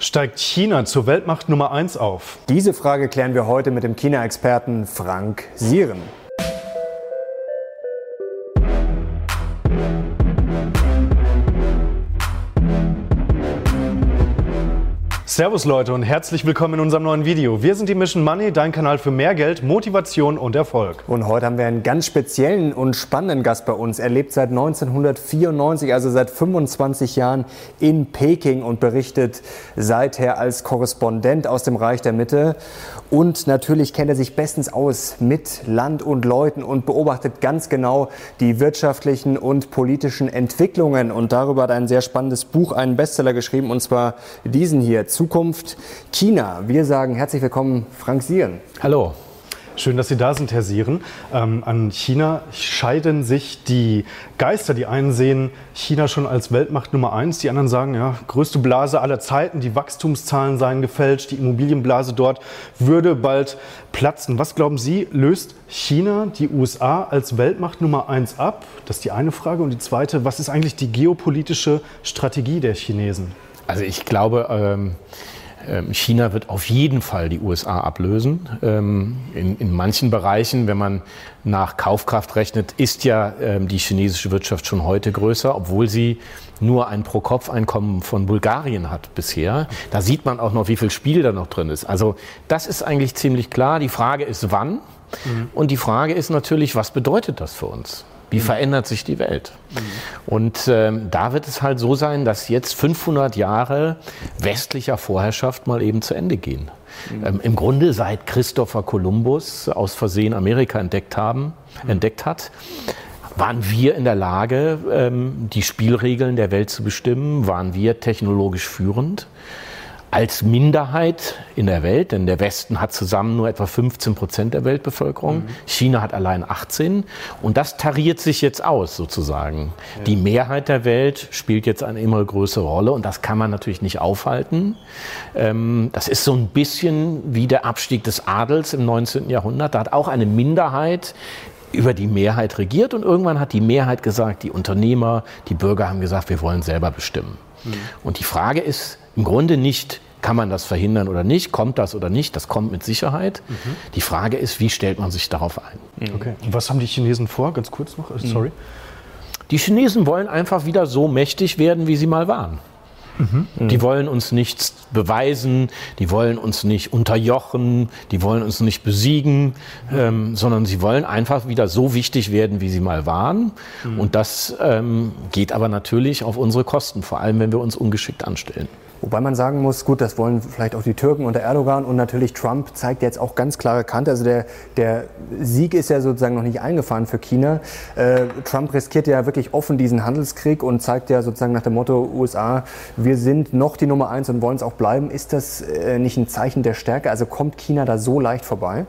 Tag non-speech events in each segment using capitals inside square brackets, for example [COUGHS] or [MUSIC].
Steigt China zur Weltmacht Nummer 1 auf? Diese Frage klären wir heute mit dem China-Experten Frank Sieren. Servus Leute und herzlich willkommen in unserem neuen Video. Wir sind die Mission Money, dein Kanal für mehr Geld, Motivation und Erfolg. Und heute haben wir einen ganz speziellen und spannenden Gast bei uns. Er lebt seit 1994, also seit 25 Jahren in Peking und berichtet seither als Korrespondent aus dem Reich der Mitte. Und natürlich kennt er sich bestens aus mit Land und Leuten und beobachtet ganz genau die wirtschaftlichen und politischen Entwicklungen. Und darüber hat ein sehr spannendes Buch, einen Bestseller geschrieben, und zwar diesen hier, Zukunft China. Wir sagen herzlich willkommen, Frank Sieren. Hallo. Schön, dass Sie da sind, Herr Sieren. Ähm, an China scheiden sich die Geister. Die einen sehen China schon als Weltmacht Nummer eins, die anderen sagen, ja, größte Blase aller Zeiten, die Wachstumszahlen seien gefälscht, die Immobilienblase dort würde bald platzen. Was glauben Sie, löst China die USA als Weltmacht Nummer eins ab? Das ist die eine Frage. Und die zweite, was ist eigentlich die geopolitische Strategie der Chinesen? Also ich glaube, ähm ähm, China wird auf jeden Fall die USA ablösen. Ähm, in, in, manchen Bereichen, wenn man nach Kaufkraft rechnet, ist ja ähm, die chinesische Wirtschaft schon heute größer, obwohl sie nur ein Pro-Kopf-Einkommen von Bulgarien hat bisher. Da sieht man auch noch, wie viel Spiel da noch drin ist. Also das ist eigentlich ziemlich klar. Die Frage ist, wann? Mhm. Und die Frage ist natürlich, was bedeutet das für uns? Wie verändert sich die Welt? Und ähm, da wird es halt so sein, dass jetzt 500 Jahre westlicher Vorherrschaft mal eben zu Ende gehen. Mhm. Ähm, Im Grunde seit Christopher Columbus aus Versehen Amerika entdeckt, haben, mhm. entdeckt hat, waren wir in der Lage, ähm, die Spielregeln der Welt zu bestimmen? Waren wir technologisch führend? Als Minderheit in der Welt, denn der Westen hat zusammen nur etwa 15 Prozent der Weltbevölkerung, mhm. China hat allein 18 und das tariert sich jetzt aus sozusagen. Ja. Die Mehrheit der Welt spielt jetzt eine immer größere Rolle und das kann man natürlich nicht aufhalten. Ähm, das ist so ein bisschen wie der Abstieg des Adels im 19. Jahrhundert. Da hat auch eine Minderheit über die Mehrheit regiert und irgendwann hat die Mehrheit gesagt, die Unternehmer, die Bürger haben gesagt, wir wollen selber bestimmen. Mhm. Und die Frage ist, im Grunde nicht, kann man das verhindern oder nicht, kommt das oder nicht, das kommt mit Sicherheit. Mhm. Die Frage ist, wie stellt man sich darauf ein? Mhm. Okay. Und was haben die Chinesen vor? Ganz kurz noch, äh, sorry. Die Chinesen wollen einfach wieder so mächtig werden, wie sie mal waren. Mhm. Die wollen uns nichts beweisen, die wollen uns nicht unterjochen, die wollen uns nicht besiegen, ähm, sondern sie wollen einfach wieder so wichtig werden, wie sie mal waren. Mhm. Und das ähm, geht aber natürlich auf unsere Kosten, vor allem wenn wir uns ungeschickt anstellen. Wobei man sagen muss, gut, das wollen vielleicht auch die Türken unter Erdogan und natürlich Trump zeigt jetzt auch ganz klare Kante. Also der, der Sieg ist ja sozusagen noch nicht eingefahren für China. Äh, Trump riskiert ja wirklich offen diesen Handelskrieg und zeigt ja sozusagen nach dem Motto USA, wir sind noch die Nummer eins und wollen es auch bleiben. Ist das äh, nicht ein Zeichen der Stärke? Also kommt China da so leicht vorbei?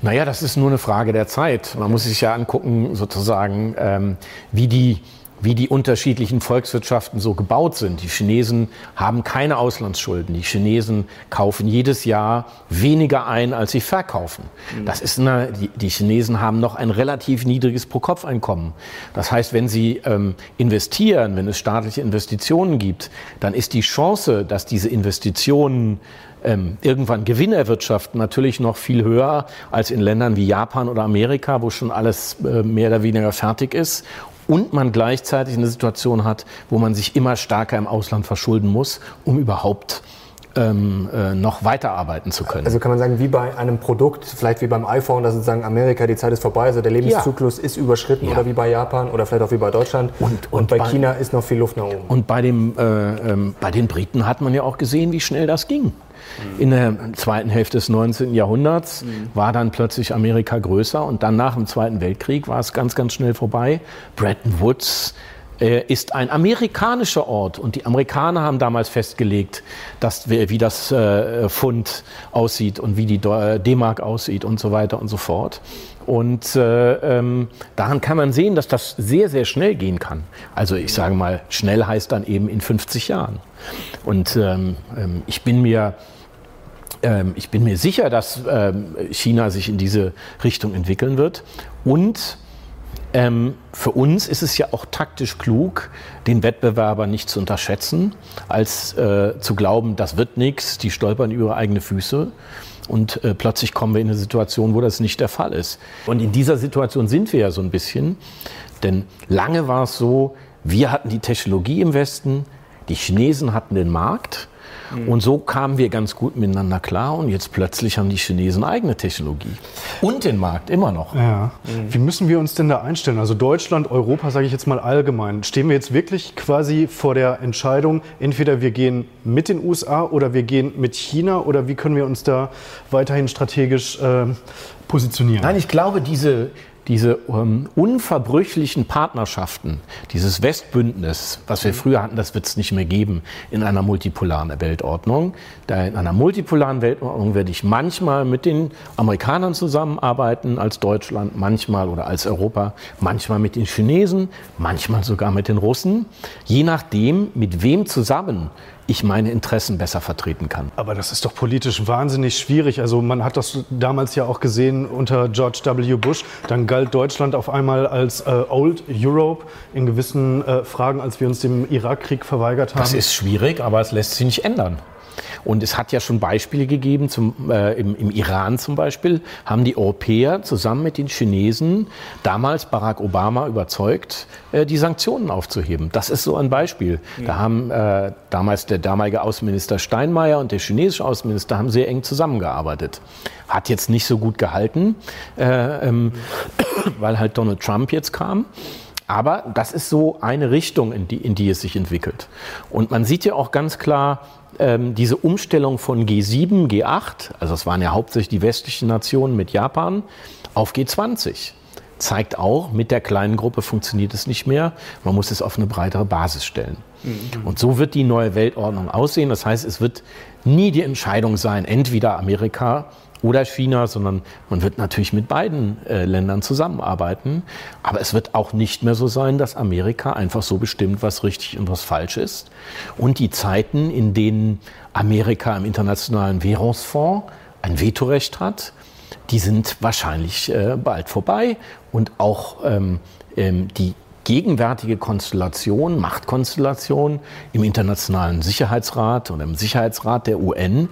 Naja, das ist nur eine Frage der Zeit. Man muss sich ja angucken, sozusagen, ähm, wie die wie die unterschiedlichen Volkswirtschaften so gebaut sind. Die Chinesen haben keine Auslandsschulden. Die Chinesen kaufen jedes Jahr weniger ein, als sie verkaufen. Mhm. Das ist eine, die, die, Chinesen haben noch ein relativ niedriges Pro-Kopf-Einkommen. Das heißt, wenn sie ähm, investieren, wenn es staatliche Investitionen gibt, dann ist die Chance, dass diese Investitionen ähm, irgendwann Gewinn erwirtschaften, natürlich noch viel höher als in Ländern wie Japan oder Amerika, wo schon alles äh, mehr oder weniger fertig ist und man gleichzeitig eine Situation hat, wo man sich immer stärker im Ausland verschulden muss, um überhaupt ähm, äh, noch weiterarbeiten zu können. Also kann man sagen, wie bei einem Produkt, vielleicht wie beim iPhone, dass sozusagen Amerika, die Zeit ist vorbei, also der Lebenszyklus ja. ist überschritten ja. oder wie bei Japan oder vielleicht auch wie bei Deutschland. Und, und, und bei, bei, China ist noch viel Luft nach oben. Und bei, dem, äh, ähm, bei den Briten hat man ja auch gesehen, wie schnell das ging. In der zweiten Hälfte des 19. Jahrhunderts mhm. war dann plötzlich Amerika größer und dann nach dem Zweiten Weltkrieg war es ganz, ganz schnell vorbei. Bretton Woods äh, ist ein amerikanischer Ort und die Amerikaner haben damals festgelegt, dass, wie das äh, Pfund aussieht und wie die äh, D-Mark aussieht und so weiter und so fort. Und äh, ähm, daran kann man sehen, dass das sehr, sehr schnell gehen kann. Also ich sage mal, schnell heißt dann eben in 50 Jahren. Und ähm, ähm, ich bin mir ich bin mir sicher, dass ähm, China sich in diese Richtung entwickeln wird. Und Ähm, für uns ist es ja auch taktisch klug, den Wettbewerber nicht zu unterschätzen, als äh, zu glauben, das wird nichts, die stolpern über ihre eigene Füße. Und äh, plötzlich kommen wir in eine Situation, wo das nicht der Fall ist. Und in dieser Situation sind wir ja so ein bisschen. Denn lange war es so, wir hatten die Technologie im Westen, die Chinesen hatten den Markt und so kamen wir ganz gut miteinander klar und jetzt plötzlich haben die Chinesen eigene Technologie. Und den Markt immer noch. Ja. Wie müssen wir uns denn da einstellen? Also Deutschland, Europa, sage ich jetzt mal allgemein. Stehen wir jetzt wirklich quasi vor der Entscheidung, entweder wir gehen mit den USA oder wir gehen mit China oder wie können wir uns da weiterhin strategisch äh, positionieren? Nein, ich glaube, diese, diese ähm, unverbrüchlichen Partnerschaften, dieses Westbündnis, was wir früher hatten, das wird es nicht mehr geben in einer multipolaren Weltordnung. Da in einer multipolaren Weltordnung werde ich manchmal mit den Amerikanern zusammenarbeiten als Deutschland, manchmal oder als Europa, manchmal mit den Chinesen, manchmal sogar mit den Russen, je nachdem, mit wem zusammen ich meine Interessen besser vertreten kann. Aber das ist doch politisch wahnsinnig schwierig. Also man hat das damals ja auch gesehen unter George W. Bush. Dann galt Deutschland auf einmal als äh, Old Europe in gewissen äh, Fragen, als wir uns dem Irakkrieg verweigert haben. Das ist schwierig, aber es lässt sich nicht ändern. Und es hat ja schon Beispiele gegeben, zum, äh, im, im, Iran zum Beispiel, haben die Europäer zusammen mit den Chinesen damals Barack Obama überzeugt, äh, die Sanktionen aufzuheben. Das ist so ein Beispiel. Mhm. Da haben äh, damals der damalige Außenminister Steinmeier und der chinesische Außenminister haben sehr eng zusammengearbeitet. Hat jetzt nicht so gut gehalten, äh, ähm, mhm. weil halt Donald Trump jetzt kam. Aber das ist so eine Richtung, in die, in die es sich entwickelt. Und man sieht ja auch ganz klar, ähm, diese Umstellung von G7, G8, also es waren ja hauptsächlich die westlichen Nationen mit Japan, auf G20 zeigt auch, mit der kleinen Gruppe funktioniert es nicht mehr. Man muss es auf eine breitere Basis stellen. Mhm. Und so wird die neue Weltordnung aussehen. Das heißt, es wird nie die Entscheidung sein, entweder Amerika oder China, sondern man wird natürlich mit beiden äh, Ländern zusammenarbeiten. Aber es wird auch nicht mehr so sein, dass Amerika einfach so bestimmt, was richtig und was falsch ist. Und die Zeiten, in denen Amerika im Internationalen Währungsfonds ein Vetorecht hat, die sind wahrscheinlich äh, bald vorbei. Und auch ähm, ähm, die gegenwärtige Konstellation, Machtkonstellation im Internationalen Sicherheitsrat und im Sicherheitsrat der UN,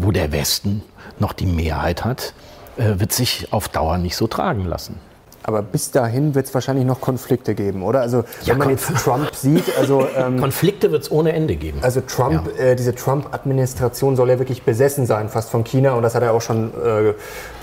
wo der Westen noch die Mehrheit hat, äh, wird sich auf Dauer nicht so tragen lassen. Aber bis dahin wird es wahrscheinlich noch Konflikte geben, oder? Also ja, wenn man jetzt Trump [LAUGHS] sieht, also ähm, Konflikte wird es ohne Ende geben. Also Trump, ja. äh, diese Trump-Administration soll ja wirklich besessen sein, fast von China, und das hat er auch schon äh,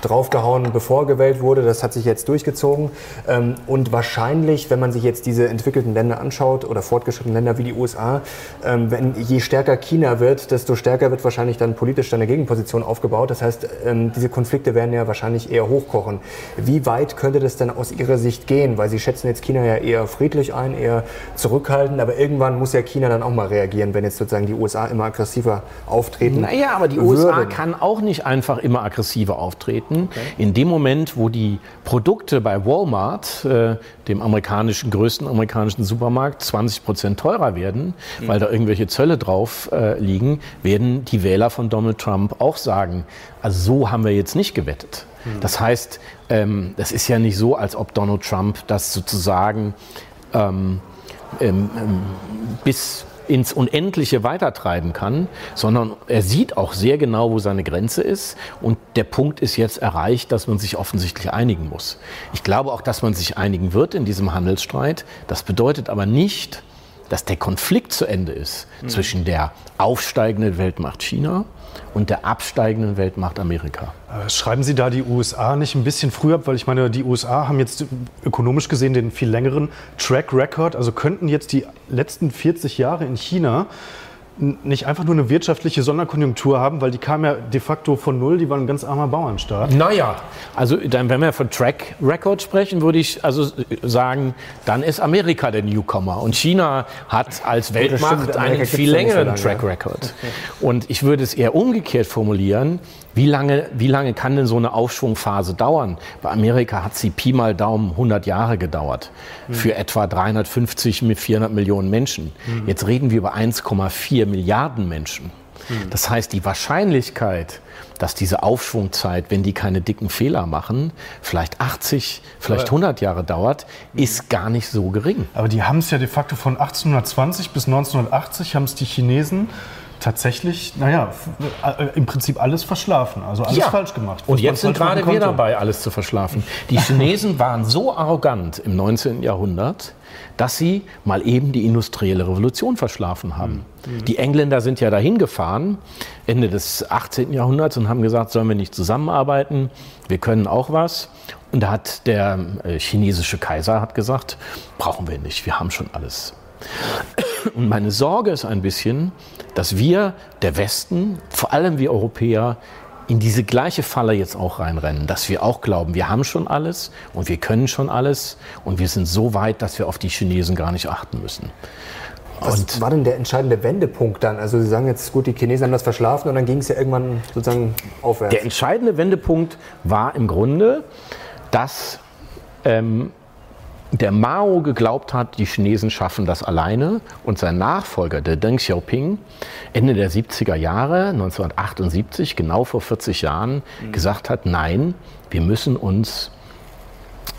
draufgehauen, bevor er gewählt wurde. Das hat sich jetzt durchgezogen. Ähm, und wahrscheinlich, wenn man sich jetzt diese entwickelten Länder anschaut oder fortgeschrittenen Länder wie die USA, ähm, wenn je stärker China wird, desto stärker wird wahrscheinlich dann politisch eine Gegenposition aufgebaut. Das heißt, ähm, diese Konflikte werden ja wahrscheinlich eher hochkochen. Wie weit könnte das denn aus Ihrer Sicht gehen? Weil Sie schätzen jetzt China ja eher friedlich ein, eher zurückhaltend, aber irgendwann muss ja China dann auch mal reagieren, wenn jetzt sozusagen die USA immer aggressiver auftreten. Naja, aber die würden. USA kann auch nicht einfach immer aggressiver auftreten. Okay. In dem Moment, wo die Produkte bei Walmart, äh, dem amerikanischen größten amerikanischen Supermarkt, 20 Prozent teurer werden, mhm. weil da irgendwelche Zölle drauf äh, liegen, werden die Wähler von Donald Trump auch sagen, also so haben wir jetzt nicht gewettet. Mhm. Das heißt, ähm, das ist ja nicht so, als ob Donald Trump das sozusagen ähm, ähm, ähm, bis ins Unendliche weitertreiben kann, sondern er sieht auch sehr genau, wo seine Grenze ist. Und der Punkt ist jetzt erreicht, dass man sich offensichtlich einigen muss. Ich glaube auch, dass man sich einigen wird in diesem Handelsstreit. Das bedeutet aber nicht, dass der Konflikt zu Ende ist mhm. zwischen der aufsteigenden Weltmacht China und der absteigenden Weltmacht Amerika. Äh, schreiben Sie da die USA nicht ein bisschen früh ab? Weil ich meine, die USA haben jetzt ökonomisch gesehen den viel längeren Track Record. Also könnten jetzt die letzten 40 Jahre in China nicht einfach nur eine wirtschaftliche Sonderkonjunktur haben, weil die kam ja de facto von null, die waren ein ganz armer Bauernstaat. Naja, also dann, wenn wir von Track Record sprechen, würde ich also sagen, dann ist Amerika der Newcomer und China hat als Weltmacht einen viel längeren Track Record. [LAUGHS] Und ich würde es eher umgekehrt formulieren, wie lange, wie lange kann denn so eine Aufschwungphase dauern? Bei Amerika hat sie Pi mal Daumen 100 Jahre gedauert. Mhm. Für etwa 350 mit 400 Millionen Menschen. Mhm. Jetzt reden wir über 1,4 Milliarden Menschen. Mhm. Das heißt, die Wahrscheinlichkeit, dass diese Aufschwungzeit, wenn die keine dicken Fehler machen, vielleicht 80, vielleicht 100 Jahre dauert, ist gar nicht so gering. Aber die haben es ja de facto von 1820 bis 1980 haben es die Chinesen tatsächlich, naja, äh, im Prinzip alles verschlafen, also alles ja. falsch gemacht. Und jetzt sind gerade wir dabei, alles zu verschlafen. Die Chinesen [LAUGHS] waren so arrogant im 19. Jahrhundert, dass sie mal eben die industrielle Revolution verschlafen haben. Mhm. Die Engländer sind ja dahin gefahren, Ende des 18. Jahrhunderts, und haben gesagt, sollen wir nicht zusammenarbeiten, wir können auch was. Und da hat der äh, chinesische Kaiser hat gesagt, brauchen wir nicht, wir haben schon alles. Und meine Sorge ist ein bisschen, dass wir, der Westen, vor allem wir Europäer, in diese gleiche Falle jetzt auch reinrennen, dass wir auch glauben, wir haben schon alles und wir können schon alles und wir sind so weit, dass wir auf die Chinesen gar nicht achten müssen. Was und war denn der entscheidende Wendepunkt dann? Also Sie sagen jetzt, gut, die Chinesen haben das verschlafen und dann ging es ja irgendwann sozusagen aufwärts. Der entscheidende Wendepunkt war im Grunde, dass ähm, der Mao geglaubt hat, die Chinesen schaffen das alleine und sein Nachfolger, der Deng Xiaoping, Ende der 70er Jahre, 1978, genau vor 40 Jahren, mhm. gesagt hat, nein, wir müssen uns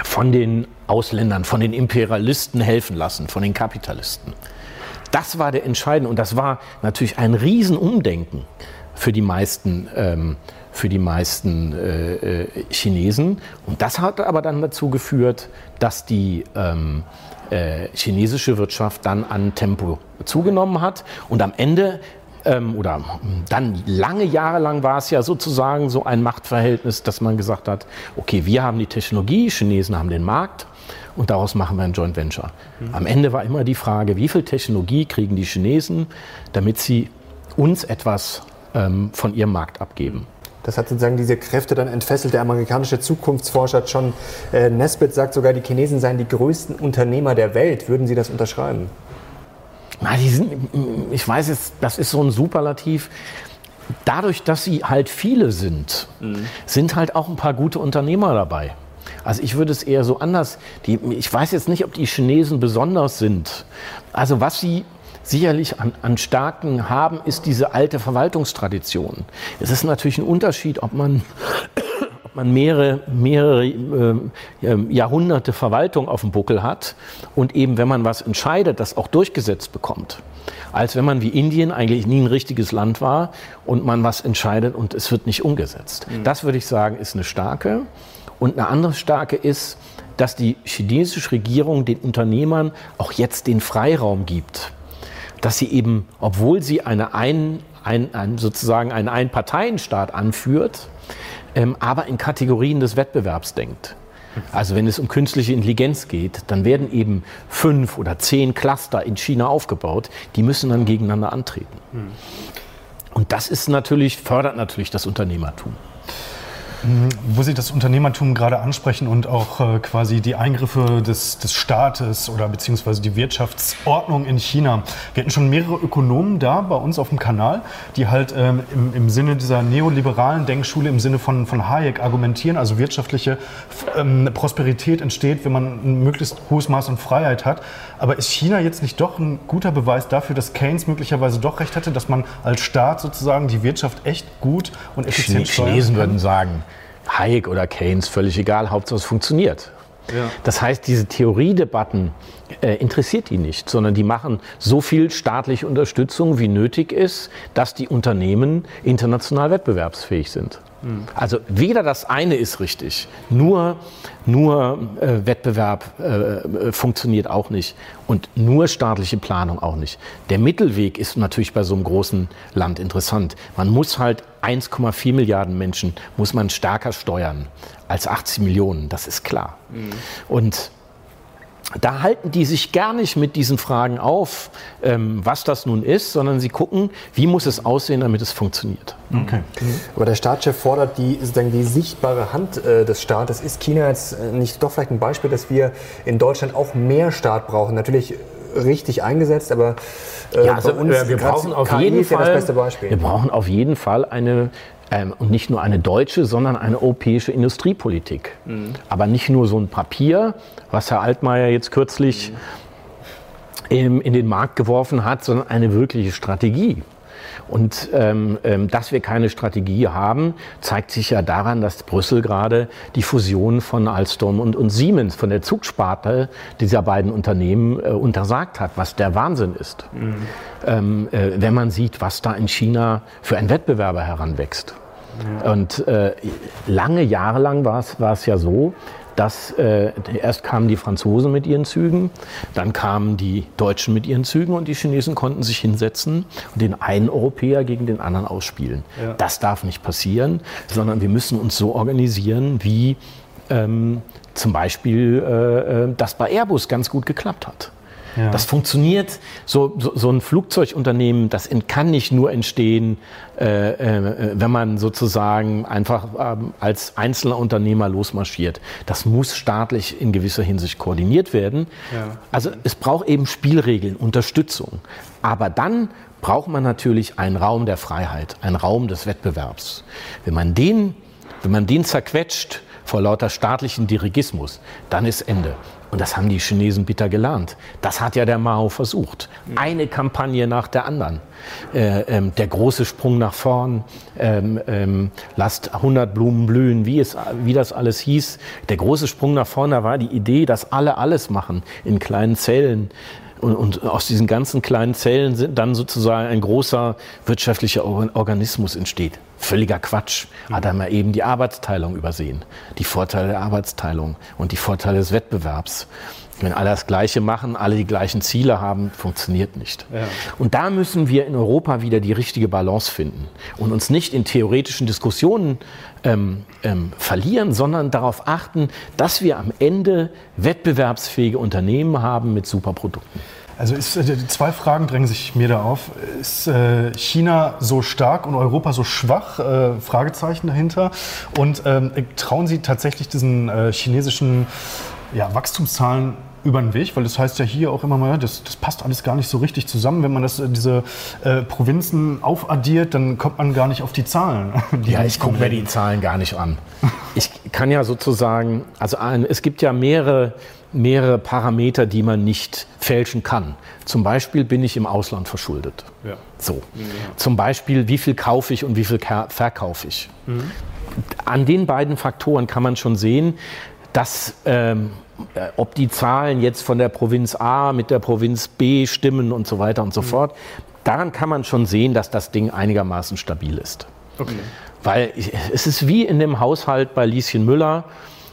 von den Ausländern, von den Imperialisten helfen lassen, von den Kapitalisten. Das war der entscheidende und das war natürlich ein Riesenumdenken für die meisten ähm, für die meisten äh, äh, Chinesen. Und das hat aber dann dazu geführt, dass die ähm, äh, chinesische Wirtschaft dann an Tempo zugenommen hat und am Ende ähm, oder dann lange Jahre lang war es ja sozusagen so ein Machtverhältnis, dass man gesagt hat, okay, wir haben die Technologie, Chinesen haben den Markt und daraus machen wir ein Joint Venture. Mhm. Am Ende war immer die Frage, wie viel Technologie kriegen die Chinesen, damit sie uns etwas ähm, von ihrem Markt abgeben. Das hat sozusagen diese Kräfte dann entfesselt. Der amerikanische Zukunftsforscher John äh, Nesbitt sagt sogar, die Chinesen seien die größten Unternehmer der Welt. Würden Sie das unterschreiben? Na, sind, ich weiß jetzt, das ist so ein Superlativ. Dadurch, dass sie halt viele sind, mhm. sind halt auch ein paar gute Unternehmer dabei. Also ich würde es eher so anders. Die, ich weiß jetzt nicht, ob die Chinesen besonders sind. Also was sie sicherlich an, an Starken haben, ist diese alte Verwaltungstradition. Es ist natürlich ein Unterschied, ob man [COUGHS] ob man mehrere, mehrere äh, Jahrhunderte Verwaltung auf dem Buckel hat und eben, wenn man was entscheidet, das auch durchgesetzt bekommt. Als wenn man wie Indien eigentlich nie ein richtiges Land war und man was entscheidet und es wird nicht umgesetzt. Mhm. Das würde ich sagen, ist eine starke. Und eine andere starke ist, dass die chinesische Regierung den Unternehmern auch jetzt den Freiraum gibt dass sie eben, obwohl sie eine ein, ein, ein sozusagen einen Einparteienstaat anführt, ähm, aber in Kategorien des Wettbewerbs denkt. Also wenn es um künstliche Intelligenz geht, dann werden eben fünf oder zehn Cluster in China aufgebaut, die müssen dann gegeneinander antreten. Und das ist natürlich, fördert natürlich das Unternehmertum. Mhm. Wo Sie das Unternehmertum gerade ansprechen und auch äh, quasi die Eingriffe des, des Staates oder beziehungsweise die Wirtschaftsordnung in China. Wir hatten schon mehrere Ökonomen da bei uns auf dem Kanal, die halt ähm, im, im Sinne dieser neoliberalen Denkschule, im Sinne von, von Hayek argumentieren, also wirtschaftliche ähm, Prosperität entsteht, wenn man ein möglichst hohes Maß an Freiheit hat. Aber ist China jetzt nicht doch ein guter Beweis dafür, dass Keynes möglicherweise doch recht hatte, dass man als Staat sozusagen die Wirtschaft echt gut und effizient steuern kann? Chinesen würden sagen, Hayek oder Keynes, völlig egal, Hauptsache es funktioniert. Ja. Das heißt, diese Theoriedebatten äh, interessiert die nicht, sondern die machen so viel staatliche Unterstützung, wie nötig ist, dass die Unternehmen international wettbewerbsfähig sind. Also weder das eine ist richtig, nur, nur äh, Wettbewerb äh, funktioniert auch nicht und nur staatliche Planung auch nicht. Der Mittelweg ist natürlich bei so einem großen Land interessant. Man muss halt 1,4 Milliarden Menschen muss man stärker steuern als 80 Millionen, das ist klar. Mhm. Und da halten die sich gar nicht mit diesen Fragen auf, ähm, was das nun ist, sondern sie gucken, wie muss es aussehen, damit es funktioniert. Okay. Mhm. Aber der Staatschef fordert die, sozusagen die sichtbare Hand äh, des Staates. Ist China jetzt äh, nicht doch vielleicht ein Beispiel, dass wir in Deutschland auch mehr Staat brauchen? Natürlich richtig eingesetzt, aber äh, ja, also, uns wir brauchen auf jeden Fall, ja das beste Beispiel. Wir brauchen auf jeden Fall eine ähm, und nicht nur eine deutsche, sondern eine europäische Industriepolitik. Mhm. Aber nicht nur so ein Papier, was Herr Altmaier jetzt kürzlich mhm. in, in den Markt geworfen hat, sondern eine wirkliche Strategie. Und ähm, ähm, dass wir keine Strategie haben, zeigt sich ja daran, dass Brüssel gerade die Fusion von Alstom und, und Siemens, von der Zugsparte dieser beiden Unternehmen äh, untersagt hat, was der Wahnsinn ist. Mhm. Ähm, äh, wenn man sieht, was da in China für ein Wettbewerber heranwächst. Ja. Und äh, lange Jahre lang war es ja so, dass äh, erst kamen die Franzosen mit ihren Zügen, dann kamen die Deutschen mit ihren Zügen und die Chinesen konnten sich hinsetzen und den einen Europäer gegen den anderen ausspielen. Ja. Das darf nicht passieren, sondern wir müssen uns so organisieren, wie ähm, zum Beispiel äh, äh das bei Airbus ganz gut geklappt hat. Ja. Das funktioniert. So, so, so, ein Flugzeugunternehmen, das kann nicht nur entstehen, äh, äh, wenn man sozusagen einfach ähm, als einzelner Unternehmer losmarschiert. Das muss staatlich in gewisser Hinsicht koordiniert werden. Ja. Also es braucht eben Spielregeln, Unterstützung. Aber dann braucht man natürlich einen Raum der Freiheit, einen Raum des Wettbewerbs. Wenn man den, wenn man den zerquetscht vor lauter staatlichen Dirigismus, dann ist Ende. Und das haben die Chinesen bitter gelernt. Das hat ja der Mao versucht. Eine Kampagne nach der anderen. Äh, ähm, der große Sprung nach vorn, ähm, ähm, lasst 100 Blumen blühen, wie, es, wie das alles hieß. Der große Sprung nach vorne war die Idee, dass alle alles machen in kleinen Zellen. Und, und, aus diesen ganzen kleinen Zellen sind dann sozusagen ein großer wirtschaftlicher Organismus entsteht. Völliger Quatsch. Hat er mal eben die Arbeitsteilung übersehen. Die Vorteile der Arbeitsteilung und die Vorteile des Wettbewerbs. Wenn alle das Gleiche machen, alle die gleichen Ziele haben, funktioniert nicht. Ja. Und da müssen wir in Europa wieder die richtige Balance finden und uns nicht in theoretischen Diskussionen ähm, ähm, verlieren, sondern darauf achten, dass wir am Ende wettbewerbsfähige Unternehmen haben mit Superprodukten. Also ist, äh, zwei Fragen drängen sich mir da auf. Ist äh, China so stark und Europa so schwach? Äh, Fragezeichen dahinter. Und ähm, trauen Sie tatsächlich diesen äh, chinesischen ja, Wachstumszahlen über den Weg, weil das heißt ja hier auch immer mal, das, das passt alles gar nicht so richtig zusammen. Wenn man das, diese äh, Provinzen aufaddiert, dann kommt man gar nicht auf die Zahlen. [LAUGHS] Die ja, ich gucke mir die Zahlen gar nicht an. [LAUGHS] Ich kann ja sozusagen, also ein, es gibt ja mehrere, mehrere Parameter, die man nicht fälschen kann. Zum Beispiel bin ich im Ausland verschuldet. Ja. So. Ja. Zum Beispiel, wie viel kaufe ich und wie viel verkaufe ich. Mhm. An den beiden Faktoren kann man schon sehen, dass ähm, äh, ob die Zahlen jetzt von der Provinz A mit der Provinz B stimmen und so weiter und so mhm. fort, daran kann man schon sehen, dass das Ding einigermaßen stabil ist. Okay. Weil es ist wie in dem Haushalt bei Lieschen Müller,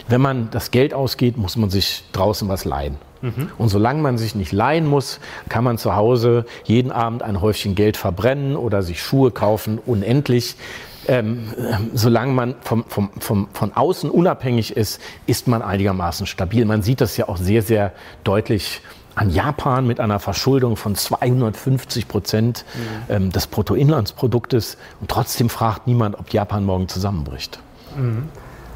wenn man das Geld ausgeht, muss man sich draußen was leihen. Mhm. Und solange man sich nicht leihen muss, kann man zu Hause jeden Abend ein Häufchen Geld verbrennen oder sich Schuhe kaufen, unendlich ähm, solange man vom, vom, vom, von außen unabhängig ist, ist man einigermaßen stabil. Man sieht das ja auch sehr, sehr deutlich an Japan mit einer Verschuldung von 250 Prozent mhm. ähm, des Bruttoinlandsproduktes. Und trotzdem fragt niemand, ob Japan morgen zusammenbricht. Mhm.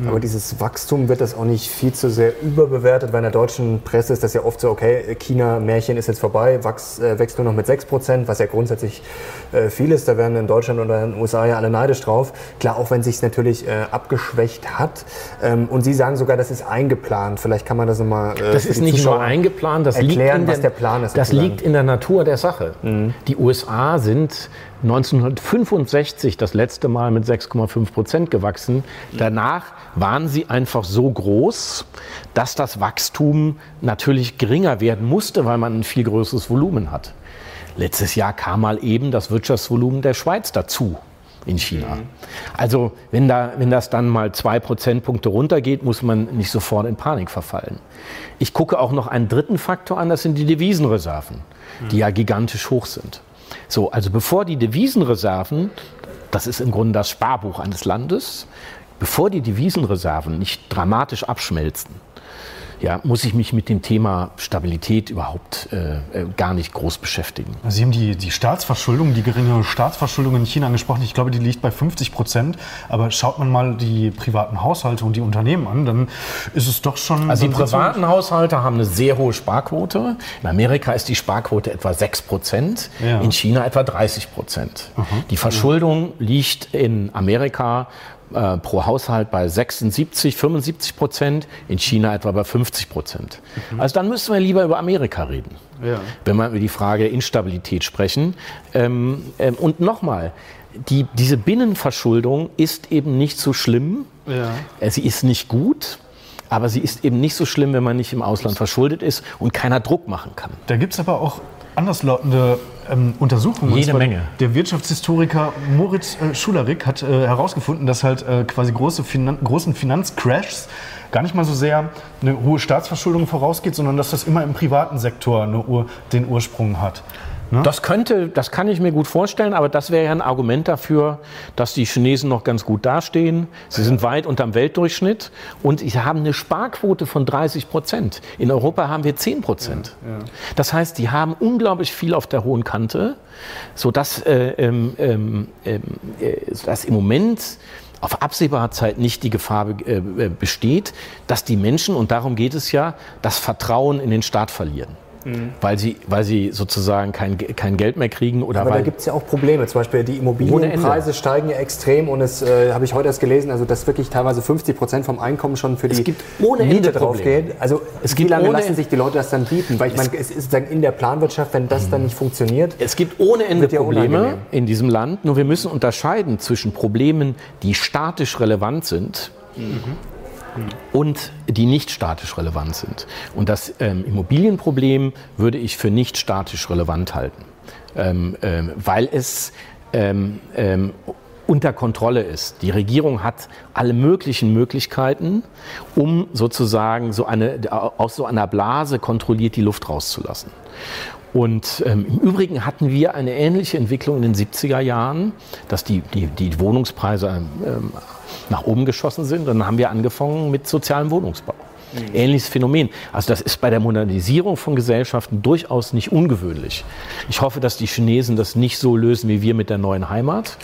Aber dieses Wachstum wird das auch nicht viel zu sehr überbewertet, weil in der deutschen Presse ist das ja oft so, okay, China-Märchen ist jetzt vorbei, wachs, äh, wächst nur noch mit 6 Prozent, was ja grundsätzlich äh, viel ist. Da werden in Deutschland oder in den USA ja alle neidisch drauf. Klar, auch wenn sich es natürlich äh, abgeschwächt hat. Ähm, und Sie sagen sogar, das ist eingeplant. Vielleicht kann man das nochmal äh, Das ist nicht Zuschauer nur eingeplant, das erklären, liegt in der Plan ist. Das sozusagen. liegt in der Natur der Sache. Mhm. Die USA sind 1965 das letzte Mal mit 6,5 Prozent gewachsen. Danach waren sie einfach so groß, dass das Wachstum natürlich geringer werden musste, weil man ein viel größeres Volumen hat. Letztes Jahr kam mal eben das Wirtschaftsvolumen der Schweiz dazu in China. Mhm. Also wenn, da, wenn das dann mal zwei Prozentpunkte runtergeht, muss man nicht sofort in Panik verfallen. Ich gucke auch noch einen dritten Faktor an, das sind die Devisenreserven, die ja gigantisch hoch sind. So, also bevor die Devisenreserven, das ist im Grunde das Sparbuch eines Landes, bevor die Devisenreserven nicht dramatisch abschmelzen, ja, muss ich mich mit dem Thema Stabilität überhaupt äh, äh, gar nicht groß beschäftigen. Sie haben die, die Staatsverschuldung, die geringe Staatsverschuldung in China angesprochen. Ich glaube, die liegt bei 50 Prozent. Aber schaut man mal die privaten Haushalte und die Unternehmen an, dann ist es doch schon... Also die privaten Haushalte haben eine sehr hohe Sparquote. In Amerika ist die Sparquote etwa 6 Prozent, ja. in China etwa 30 Prozent. Die Verschuldung liegt in Amerika äh, pro Haushalt bei 76, 75 Prozent, in China etwa bei 50 Prozent. Mhm. Also dann müssen wir lieber über Amerika reden, ja. wenn wir über die Frage der Instabilität sprechen. Ähm, ähm, und nochmal, die, diese Binnenverschuldung ist eben nicht so schlimm. Ja. Äh, sie ist nicht gut. Aber sie ist eben nicht so schlimm, wenn man nicht im Ausland verschuldet ist und keiner Druck machen kann. Da gibt es aber auch anderslautende ähm, Untersuchungen. Jede Menge. Der Wirtschaftshistoriker Moritz äh, Schularik hat äh, herausgefunden, dass halt äh, quasi große Finan großen Finanzcrashs gar nicht mal so sehr eine hohe Staatsverschuldung vorausgeht, sondern dass das immer im privaten Sektor Ur den Ursprung hat. Ne? Das könnte, das kann ich mir gut vorstellen, aber das wäre ja ein Argument dafür, dass die Chinesen noch ganz gut dastehen. Sie sind weit unterm Weltdurchschnitt und sie haben eine Sparquote von 30 Prozent. In Europa haben wir 10 Prozent. Ja, ja. Das heißt, die haben unglaublich viel auf der hohen Kante, sodass äh, ähm, ähm, äh, dass im Moment auf absehbare Zeit nicht die Gefahr äh, besteht, dass die Menschen, und darum geht es ja, das Vertrauen in den Staat verlieren. Mhm. Weil, sie, weil sie sozusagen kein, kein Geld mehr kriegen. Oder Aber weil da gibt es ja auch Probleme. Zum Beispiel die Immobilienpreise steigen ja extrem und es äh, habe ich heute erst gelesen, also dass wirklich teilweise 50 Prozent vom Einkommen schon für die es gibt ohne Miete drauf geht. Also es wie lange lassen sich die Leute das dann bieten? Weil ich meine, es ist dann in der Planwirtschaft, wenn das dann nicht funktioniert. Es gibt ohne Ende Probleme in diesem Land. Nur wir müssen unterscheiden zwischen Problemen, die statisch relevant sind. Mhm und die nicht statisch relevant sind. Und das ähm, Immobilienproblem würde ich für nicht statisch relevant halten, ähm, ähm, weil es ähm, ähm, unter Kontrolle ist. Die Regierung hat alle möglichen Möglichkeiten, um sozusagen so eine, aus so einer Blase kontrolliert die Luft rauszulassen. Und ähm, im Übrigen hatten wir eine ähnliche Entwicklung in den 70er Jahren, dass die, die, die Wohnungspreise ähm, nach oben geschossen sind. dann haben wir angefangen mit sozialem Wohnungsbau. Mhm. Ähnliches Phänomen. Also das ist bei der Modernisierung von Gesellschaften durchaus nicht ungewöhnlich. Ich hoffe, dass die Chinesen das nicht so lösen wie wir mit der neuen Heimat,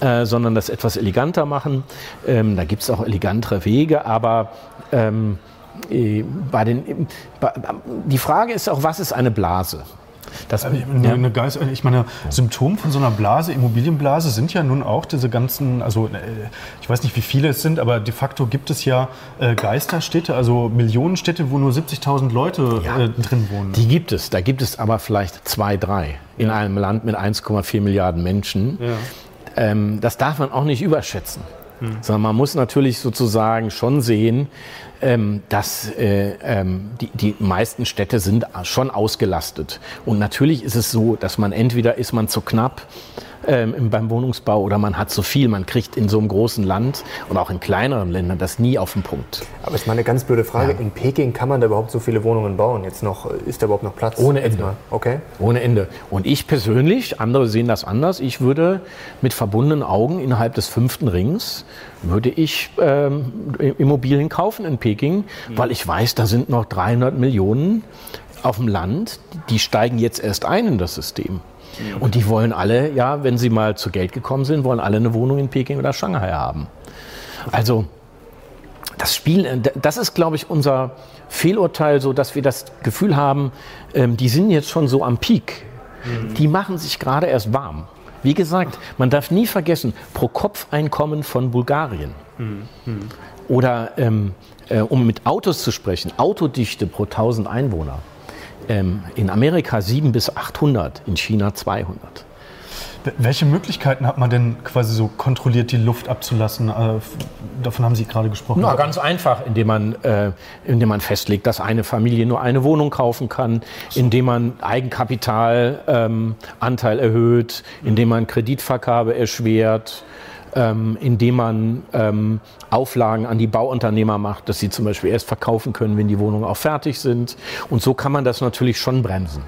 äh, sondern das etwas eleganter machen. Ähm, da gibt es auch elegantere Wege, aber ähm, äh, bei den, bei, die Frage ist auch, was ist eine Blase? Das, eine, ja. eine Geist, ich meine, Symptom von so einer Blase, Immobilienblase, sind ja nun auch diese ganzen, also äh, ich weiß nicht, wie viele es sind, aber de facto gibt es ja äh, Geisterstädte, also Millionenstädte, wo nur 70.000 Leute ja, äh, drin wohnen. Die gibt es, da gibt es aber vielleicht zwei, drei in ja. einem Land mit 1,4 Milliarden Menschen. Ähm, das darf man auch nicht überschätzen. Hm. Sondern man muss natürlich sozusagen schon sehen, ähm, dass äh, ähm, die, die meisten Städte sind schon ausgelastet. Und natürlich ist es so, dass man entweder ist man zu knapp ähm, beim Wohnungsbau oder man hat zu viel. Man kriegt in so einem großen Land und auch in kleineren Ländern das nie auf den Punkt. Aber es ist mal eine ganz blöde Frage. Ja. In Peking kann man da überhaupt so viele Wohnungen bauen? Jetzt noch, ist da überhaupt noch Platz? Ohne Ende. Okay. Ohne Ende. Und ich persönlich, andere sehen das anders, ich würde mit verbundenen Augen innerhalb des fünften Rings würde ich ähm, Immobilien kaufen in Peking, mhm. weil ich weiß, da sind noch 300 Millionen auf dem Land, die steigen jetzt erst ein in das System. Und die wollen alle, ja, wenn sie mal zu Geld gekommen sind, wollen alle eine Wohnung in Peking oder Shanghai haben. Also das Spiel, äh, das ist, glaube ich, unser Fehlurteil, so dass wir das Gefühl haben, ähm, die sind jetzt schon so am Peak. Mhm. Die machen sich gerade erst warm. Wie gesagt, man darf nie vergessen, pro Kopf-Einkommen von Bulgarien. Mhm. Oder ähm, äh, um mit Autos zu sprechen, Autodichte pro 1000 Einwohner. Ähm, in Amerika 7 bis 800, in China 200. Welche Möglichkeiten hat man denn quasi so kontrolliert die Luft abzulassen? Äh, davon haben Sie gerade gesprochen. Na, ganz einfach, indem man, äh, indem man festlegt, dass eine Familie nur eine Wohnung kaufen kann, indem man Eigenkapitalanteil ähm, erhöht, indem man Kreditvergabe erschwert, ähm, indem man ähm, Auflagen an die Bauunternehmer macht, dass sie zum Beispiel erst verkaufen können, wenn die Wohnungen auch fertig sind. Und so kann man das natürlich schon bremsen.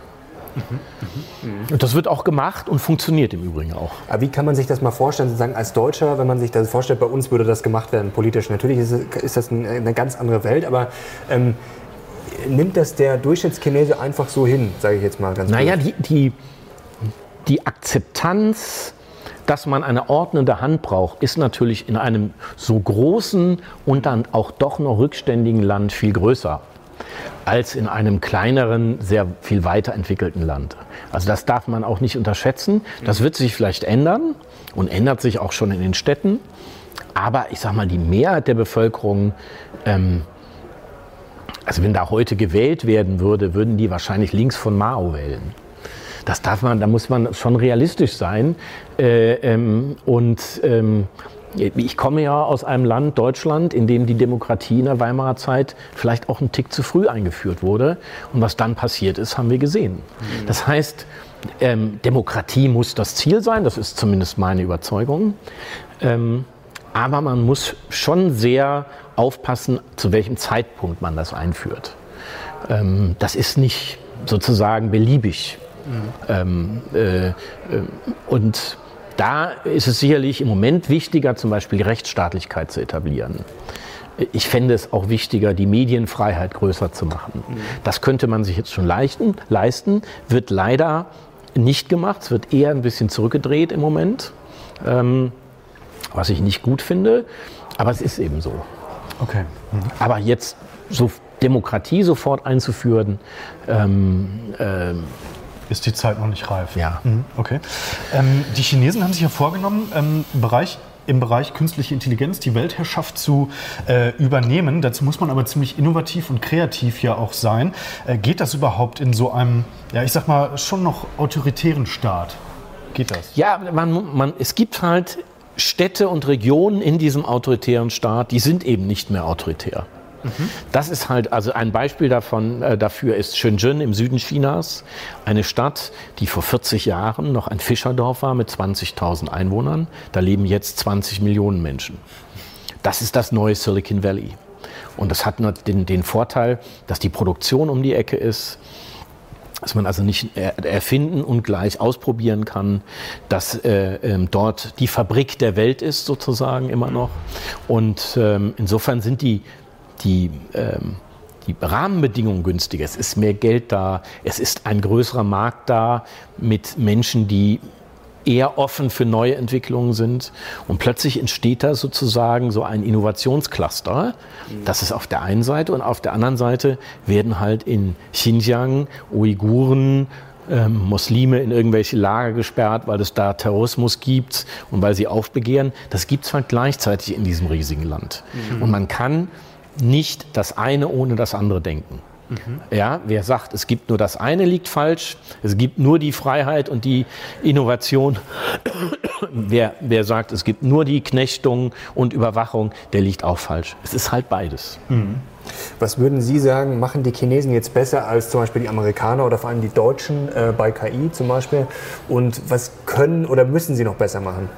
Und das wird auch gemacht und funktioniert im Übrigen auch. Aber wie kann man sich das mal vorstellen, sozusagen als Deutscher, wenn man sich das vorstellt, bei uns würde das gemacht werden politisch. Natürlich ist, es, ist das eine ganz andere Welt, aber ähm, nimmt das der Durchschnittschinese einfach so hin, sage ich jetzt mal ganz Naja, die, die, die Akzeptanz dass man eine ordnende Hand braucht, ist natürlich in einem so großen und dann auch doch noch rückständigen Land viel größer als in einem kleineren, sehr viel weiterentwickelten Land. Also das darf man auch nicht unterschätzen. Das wird sich vielleicht ändern und ändert sich auch schon in den Städten. aber ich sag mal, die Mehrheit der Bevölkerung, ähm, also wenn da heute gewählt werden würde, würden die wahrscheinlich links von Mao wählen. Das darf man, da muss man schon realistisch sein. Äh, ähm, und ähm, ich komme ja aus einem Land, Deutschland, in dem die Demokratie in der Weimarer Zeit vielleicht auch einen Tick zu früh eingeführt wurde. Und was dann passiert ist, haben wir gesehen. Das heißt, ähm, Demokratie muss das Ziel sein, das ist zumindest meine Überzeugung. Ähm, aber man muss schon sehr aufpassen, zu welchem Zeitpunkt man das einführt. Ähm, das ist nicht sozusagen beliebig. Mhm. Äh, äh, und da ist es sicherlich im Moment wichtiger, zum Beispiel die Rechtsstaatlichkeit zu etablieren. Ich fände es auch wichtiger, die Medienfreiheit größer zu machen. Das könnte man sich jetzt schon leisten, leisten wird leider nicht gemacht. Es wird eher ein bisschen zurückgedreht im Moment, ähm, was ich nicht gut finde. Aber es ist eben so. Okay. Mhm. Aber jetzt so Demokratie sofort einzuführen, ähm, ähm, ist die Zeit noch nicht reif. Ja. Mhm, okay. Ähm, die Chinesen haben sich ja vorgenommen, ähm, Bereich, im Bereich künstliche Intelligenz die Weltherrschaft zu äh, übernehmen. Dazu muss man aber ziemlich innovativ und kreativ ja auch sein. Äh, geht das überhaupt in so einem, ja, ich sag mal, schon noch autoritären Staat? Geht das? Ja, man, man, es gibt halt Städte und Regionen in diesem autoritären Staat, die sind eben nicht mehr autoritär. Das ist halt, also ein Beispiel davon, äh, dafür ist Shenzhen im Süden Chinas, eine Stadt, die vor 40 Jahren noch ein Fischerdorf war mit 20.000 Einwohnern. Da leben jetzt 20 Millionen Menschen. Das ist das neue Silicon Valley. Und das hat den, den Vorteil, dass die Produktion um die Ecke ist, dass man also nicht erfinden und gleich ausprobieren kann, dass äh, ähm, dort die Fabrik der Welt ist sozusagen immer noch. Und ähm, insofern sind die die, ähm, die Rahmenbedingungen günstiger. Es ist mehr Geld da, es ist ein größerer Markt da mit Menschen, die eher offen für neue Entwicklungen sind. Und plötzlich entsteht da sozusagen so ein Innovationscluster. Das ist auf der einen Seite. Und auf der anderen Seite werden halt in Xinjiang Uiguren, ähm, Muslime in irgendwelche Lager gesperrt, weil es da Terrorismus gibt und weil sie aufbegehren. Das gibt es halt gleichzeitig in diesem riesigen Land. Mhm. Und man kann nicht das eine ohne das andere denken. Mhm. Ja, wer sagt, es gibt nur das eine, liegt falsch. Es gibt nur die Freiheit und die Innovation. [COUGHS] wer, wer sagt, es gibt nur die Knechtung und Überwachung, der liegt auch falsch. Es ist halt beides. Mhm. Was würden Sie sagen, machen die Chinesen jetzt besser als zum Beispiel die Amerikaner oder vor allem die Deutschen äh, bei KI zum Beispiel? Und was können oder müssen sie noch besser machen?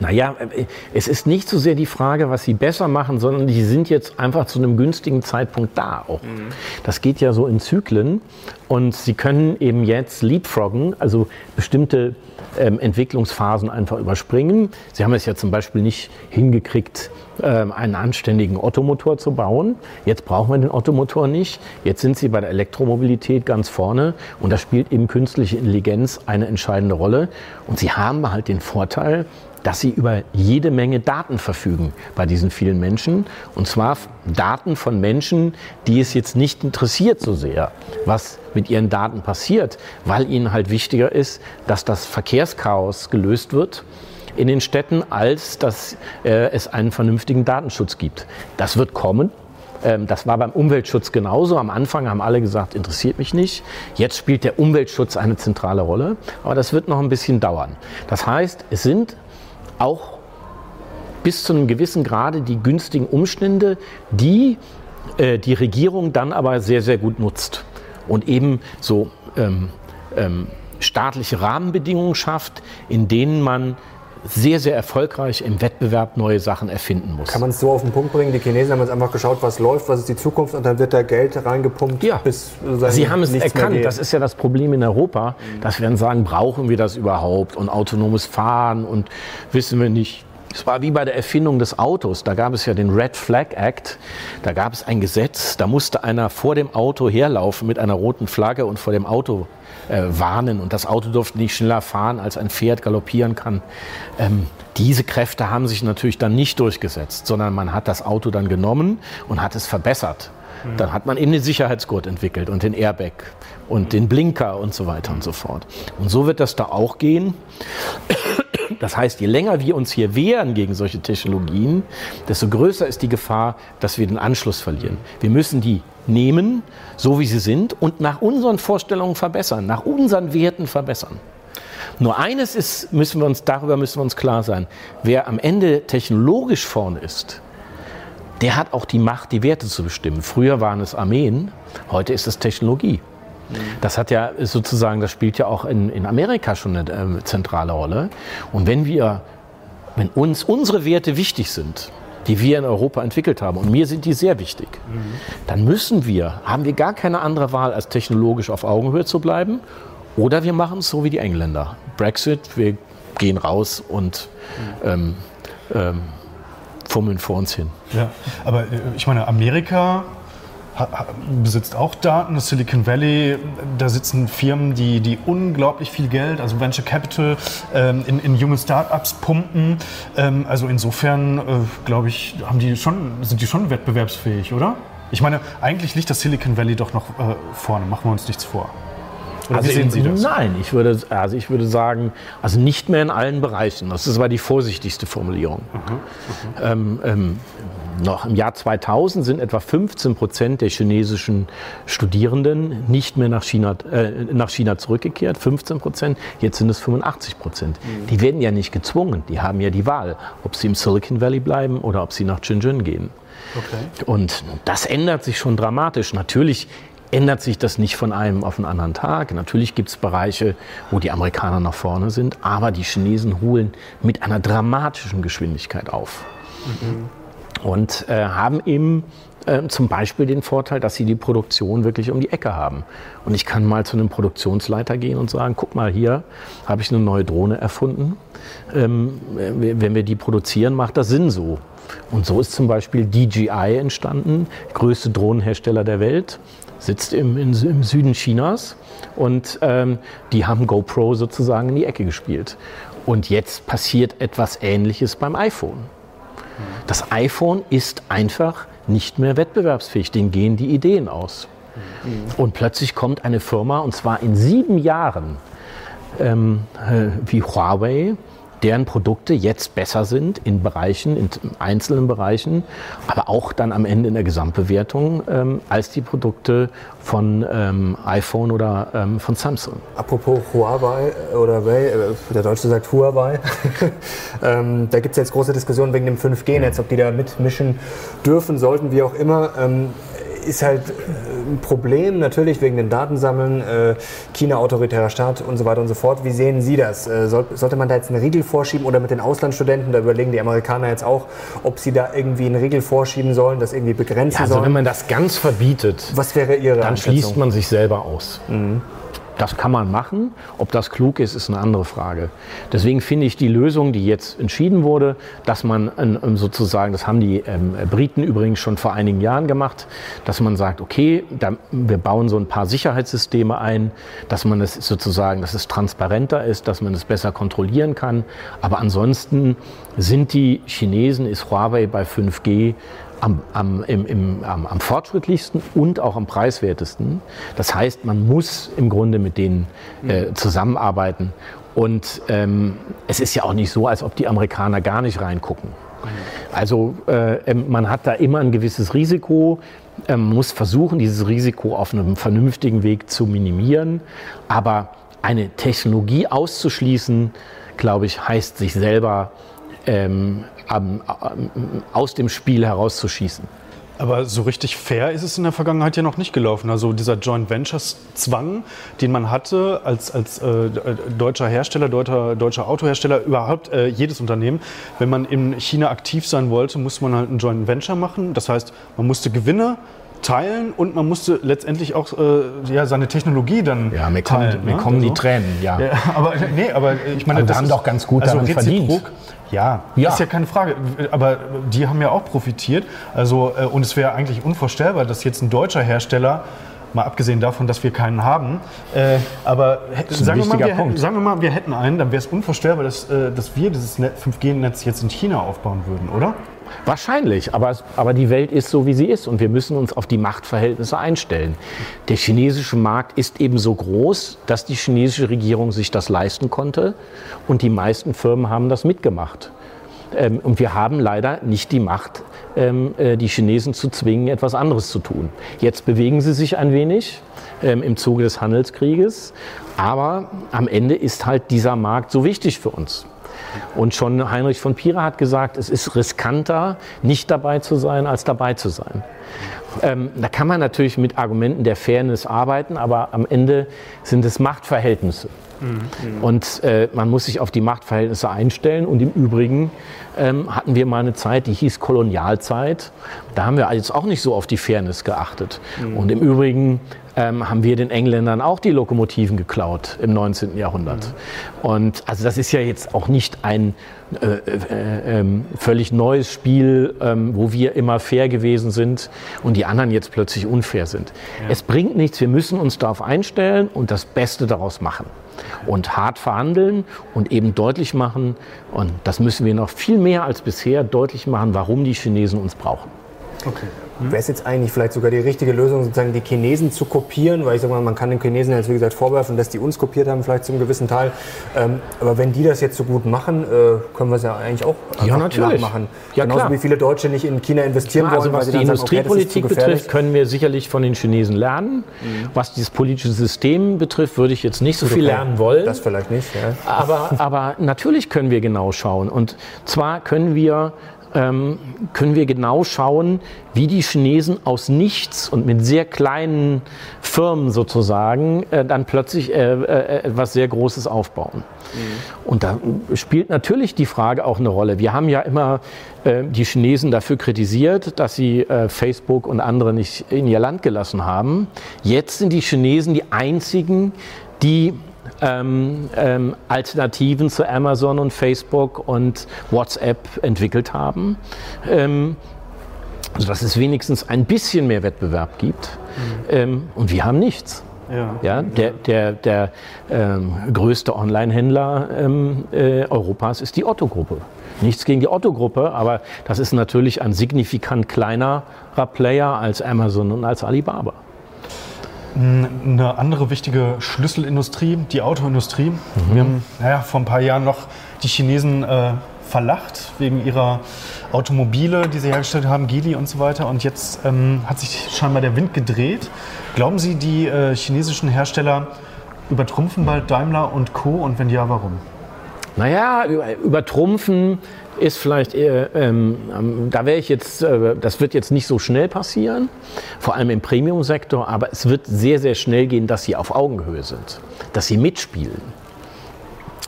Naja, äh, es ist nicht so sehr die Frage, was sie besser machen, sondern die sind jetzt einfach zu einem günstigen Zeitpunkt da auch. Mhm. Das geht ja so in Zyklen und sie können eben jetzt leapfroggen, also bestimmte ähm, Entwicklungsphasen einfach überspringen. Sie haben es ja zum Beispiel nicht hingekriegt, ähm, einen anständigen Ottomotor zu bauen. Jetzt brauchen wir den Ottomotor nicht. Jetzt sind sie bei der Elektromobilität ganz vorne und da spielt eben künstliche Intelligenz eine entscheidende Rolle. Und sie haben halt den Vorteil, dass sie über jede Menge Daten verfügen bei diesen vielen Menschen. Und zwar Daten von Menschen, die es jetzt nicht interessiert so sehr, was mit ihren Daten passiert, weil ihnen halt wichtiger ist, dass das Verkehrschaos gelöst wird in den Städten, als dass äh, es einen vernünftigen Datenschutz gibt. Das wird kommen. Ähm, das war beim Umweltschutz genauso. Am Anfang haben alle gesagt, interessiert mich nicht. Jetzt spielt der Umweltschutz eine zentrale Rolle. Aber das wird noch ein bisschen dauern. Das heißt, es sind auch bis zu einem gewissen Grade die günstigen Umstände, die äh, die Regierung dann aber sehr, sehr gut nutzt und eben so ähm, ähm, staatliche Rahmenbedingungen schafft, in denen man sehr, sehr erfolgreich im Wettbewerb neue Sachen erfinden muss. Kann man es so auf den Punkt bringen? Die Chinesen haben jetzt einfach geschaut, was läuft, was ist die Zukunft und dann wird da Geld reingepumpt, ja. bis Sie haben es erkannt. Das ist ja das Problem in Europa, dass wir dann sagen, brauchen wir das überhaupt und autonomes Fahren und wissen wir nicht. Es war wie bei der Erfindung des Autos. Da gab es ja den Red Flag Act. Da gab es ein Gesetz, da musste einer vor dem Auto herlaufen mit einer roten Flagge und vor dem Auto äh, warnen. Und das Auto durfte nicht schneller fahren, als ein Pferd galoppieren kann. Ähm, diese Kräfte haben sich natürlich dann nicht durchgesetzt, sondern man hat das Auto dann genommen und hat es verbessert. Mhm. Dann hat man eben den Sicherheitsgurt entwickelt und den Airbag und den Blinker und so weiter und so fort. Und so wird das da auch gehen. Das heißt, je länger wir uns hier wehren gegen solche Technologien, desto größer ist die Gefahr, dass wir den Anschluss verlieren. Wir müssen die nehmen, so wie sie sind, und nach unseren Vorstellungen verbessern, nach unseren Werten verbessern. Nur eines ist, müssen wir uns, darüber müssen wir uns klar sein. Wer am Ende technologisch vorne ist, der hat auch die Macht, die Werte zu bestimmen. Früher waren es Armeen, heute ist es Technologie. Das hat ja sozusagen, das spielt ja auch in, in Amerika schon eine äh, zentrale Rolle. Und wenn wir, wenn uns unsere Werte wichtig sind, die wir in Europa entwickelt haben, und mir sind die sehr wichtig, dann müssen wir, haben wir gar keine andere Wahl, als technologisch auf Augenhöhe zu bleiben. Oder wir machen es so wie die Engländer. Brexit, wir gehen raus und ähm, ähm, fummeln vor uns hin. Ja, aber äh, ich meine, Amerika besitzt auch Daten. Das Silicon Valley, da sitzen Firmen, die, die unglaublich viel Geld, also Venture Capital, ähm, in, in junge Startups pumpen. Ähm, also insofern, äh, glaube ich, haben die schon, sind die schon wettbewerbsfähig, oder? Ich meine, eigentlich liegt das Silicon Valley doch noch äh, vorne, machen wir uns nichts vor. Oder also wie sehen Sie das? Nein, ich würde, also ich würde sagen, also nicht mehr in allen Bereichen. Das ist aber die vorsichtigste Formulierung. Mhm, mhm. Ähm, ähm, noch im Jahr 2000 sind etwa 15 Prozent der chinesischen Studierenden nicht mehr nach China, äh, nach China zurückgekehrt. 15 Prozent, jetzt sind es 85 Prozent. Mhm. Die werden ja nicht gezwungen, die haben ja die Wahl, ob sie im Silicon Valley bleiben oder ob sie nach Shenzhen gehen. Okay. Und das ändert sich schon dramatisch. Natürlich ändert sich das nicht von einem auf den anderen Tag. Natürlich gibt es Bereiche, wo die Amerikaner nach vorne sind, aber die Chinesen holen mit einer dramatischen Geschwindigkeit auf. Mhm und äh, haben eben äh, zum Beispiel den Vorteil, dass sie die Produktion wirklich um die Ecke haben. Und ich kann mal zu einem Produktionsleiter gehen und sagen, guck mal, hier habe ich eine neue Drohne erfunden. Ähm, wenn wir die produzieren, macht das Sinn so. Und so ist zum Beispiel DJI entstanden, größte Drohnenhersteller der Welt, sitzt im, im, im Süden Chinas und ähm, die haben GoPro sozusagen in die Ecke gespielt. Und jetzt passiert etwas Ähnliches beim iPhone. Das iPhone ist einfach nicht mehr wettbewerbsfähig, denen gehen die Ideen aus. Und plötzlich kommt eine Firma, und zwar in sieben Jahren, ähm, äh, wie Huawei, deren Produkte jetzt besser sind in Bereichen, in einzelnen Bereichen, aber auch dann am Ende in der Gesamtbewertung ähm, als die Produkte von ähm, iPhone oder ähm, von Samsung. Apropos Huawei äh, oder Wei, äh, der Deutsche sagt Huawei, [LAUGHS] ähm, da gibt es jetzt große Diskussionen wegen dem 5G-Netz, ob die da mitmischen dürfen, sollten, wie auch immer. Ähm, ist halt äh, ein Problem, natürlich wegen den Datensammeln, äh, China autoritärer Staat und so weiter und so fort. Wie sehen Sie das? Äh, sollte man da jetzt einen Riegel vorschieben oder mit den Auslandsstudenten, da überlegen die Amerikaner jetzt auch, ob sie da irgendwie einen Riegel vorschieben sollen, das irgendwie begrenzen ja, also sollen? wenn man das ganz verbietet, was wäre Ihre Dann schließt man sich selber aus. Mhm. Das kann man machen. Ob das klug ist, ist eine andere Frage. Deswegen finde ich die Lösung, die jetzt entschieden wurde, dass man sozusagen, das haben die ähm, Briten übrigens schon vor einigen Jahren gemacht, dass man sagt, okay, wir bauen so ein paar Sicherheitssysteme ein, dass man es sozusagen, dass es transparenter ist, dass man es besser kontrollieren kann. Aber ansonsten sind die Chinesen, ist Huawei bei 5G am, am, im, im, am, am, fortschrittlichsten und auch am preiswertesten. Das heißt, man muss im Grunde mit denen äh, zusammenarbeiten. Und ähm, es ist ja auch nicht so, als ob die Amerikaner gar nicht reingucken. Also äh, ähm, man hat da immer ein gewisses Risiko, äh, muss versuchen, dieses Risiko auf einem vernünftigen Weg zu minimieren. Aber eine Technologie auszuschließen, glaube ich, heißt sich selber ähm, aus dem Spiel herauszuschießen. Aber so richtig fair ist es in der Vergangenheit ja noch nicht gelaufen. Also dieser Joint Ventures Zwang, den man hatte als, als äh, deutscher Hersteller, deutscher, deutscher Autohersteller, überhaupt äh, jedes Unternehmen, wenn man in China aktiv sein wollte, musste man halt ein Joint Venture machen. Das heißt, man musste Gewinne teilen und man musste letztendlich auch äh, ja, seine Technologie dann ja, mir teilen. Kommt, mir ne? kommen also, die Tränen, ja. ja. [LAUGHS] aber nee, aber ich meine, aber das haben doch ganz gut also daran verdient. Ja, ja, ist ja keine Frage. Aber die haben ja auch profitiert. Also, äh, und es wäre eigentlich unvorstellbar, dass jetzt ein deutscher Hersteller mal abgesehen davon, dass wir keinen haben. Äh, aber sagen wir, mal, wir hätten, sagen wir, mal, wir hätten einen, dann wäre es unvorstellbar, dass, äh, dass wir dieses 5G-Netz jetzt in China aufbauen würden, oder? Wahrscheinlich, aber, aber die Welt ist so, wie sie ist und wir müssen uns auf die Machtverhältnisse einstellen. Der chinesische Markt ist eben so groß, dass die chinesische Regierung sich das leisten konnte und die meisten Firmen haben das mitgemacht. Ähm, und wir haben leider nicht die Macht, ähm, äh, die Chinesen zu zwingen, etwas anderes zu tun. Jetzt bewegen sie sich ein wenig ähm, im Zuge des Handelskrieges, aber am Ende ist halt dieser Markt so wichtig für uns. Und schon Heinrich von Pira hat gesagt, es ist riskanter, nicht dabei zu sein, als dabei zu sein. Ähm, da kann man natürlich mit Argumenten der Fairness arbeiten, aber am Ende sind es Machtverhältnisse. Mhm. Und äh, man muss sich auf die Machtverhältnisse einstellen. Und im Übrigen ähm, hatten wir mal eine Zeit, die hieß Kolonialzeit. Da haben wir jetzt auch nicht so auf die Fairness geachtet. Mhm. Und im Übrigen ähm, haben wir den Engländern auch die Lokomotiven geklaut im 19. Jahrhundert. Mhm. Und also das ist ja jetzt auch nicht ein äh, äh, äh, völlig neues Spiel, ähm, wo wir immer fair gewesen sind und die anderen jetzt plötzlich unfair sind. Ja. Es bringt nichts, wir müssen uns darauf einstellen und das Beste daraus machen und hart verhandeln und eben deutlich machen, und das müssen wir noch viel mehr als bisher deutlich machen, warum die Chinesen uns brauchen. Okay. Wäre es jetzt eigentlich vielleicht sogar die richtige Lösung, sozusagen die Chinesen zu kopieren? Weil ich sage mal, man kann den Chinesen jetzt wie gesagt vorwerfen, dass die uns kopiert haben, vielleicht zum gewissen Teil. Ähm, aber wenn die das jetzt so gut machen, äh, können wir es ja eigentlich auch ja, natürlich. nachmachen. Ja, Genauso klar. wie viele Deutsche nicht in China investieren ja, also wollen. Was die Industriepolitik okay, betrifft, können wir sicherlich von den Chinesen lernen. Mhm. Was dieses politische System betrifft, würde ich jetzt nicht so viel lernen wollen. Das vielleicht nicht. Ja. Aber, aber natürlich können wir genau schauen. Und zwar können wir ähm, können wir genau schauen, wie die Chinesen aus nichts und mit sehr kleinen Firmen sozusagen äh, dann plötzlich äh, äh, etwas sehr Großes aufbauen. Mhm. Und da spielt natürlich die Frage auch eine Rolle. Wir haben ja immer äh, die Chinesen dafür kritisiert, dass sie äh, Facebook und andere nicht in ihr Land gelassen haben. Jetzt sind die Chinesen die einzigen, die ähm, ähm, Alternativen zu Amazon und Facebook und WhatsApp entwickelt haben. Ähm, sodass es wenigstens ein bisschen mehr Wettbewerb gibt. Mhm. Ähm, und wir haben nichts. Ja. ja der der, der ähm, größte Online-Händler ähm, äh, Europas ist die Otto-Gruppe. Nichts gegen die Otto-Gruppe, aber das ist natürlich ein signifikant kleinerer Player als Amazon und als Alibaba. Eine andere wichtige Schlüsselindustrie, die Autoindustrie. Mhm. Wir haben naja, vor ein paar Jahren noch die Chinesen äh, verlacht wegen ihrer Automobile, die sie hergestellt haben, Geely und so weiter. Und jetzt ähm, hat sich scheinbar der Wind gedreht. Glauben Sie, die äh, chinesischen Hersteller übertrumpfen bald Daimler und Co. Und wenn ja, warum? Naja, übertrumpfen ist vielleicht, eher, ähm, ähm, da wäre ich jetzt, äh, das wird jetzt nicht so schnell passieren, vor allem im Premium-Sektor, aber es wird sehr, sehr schnell gehen, dass sie auf Augenhöhe sind, dass sie mitspielen.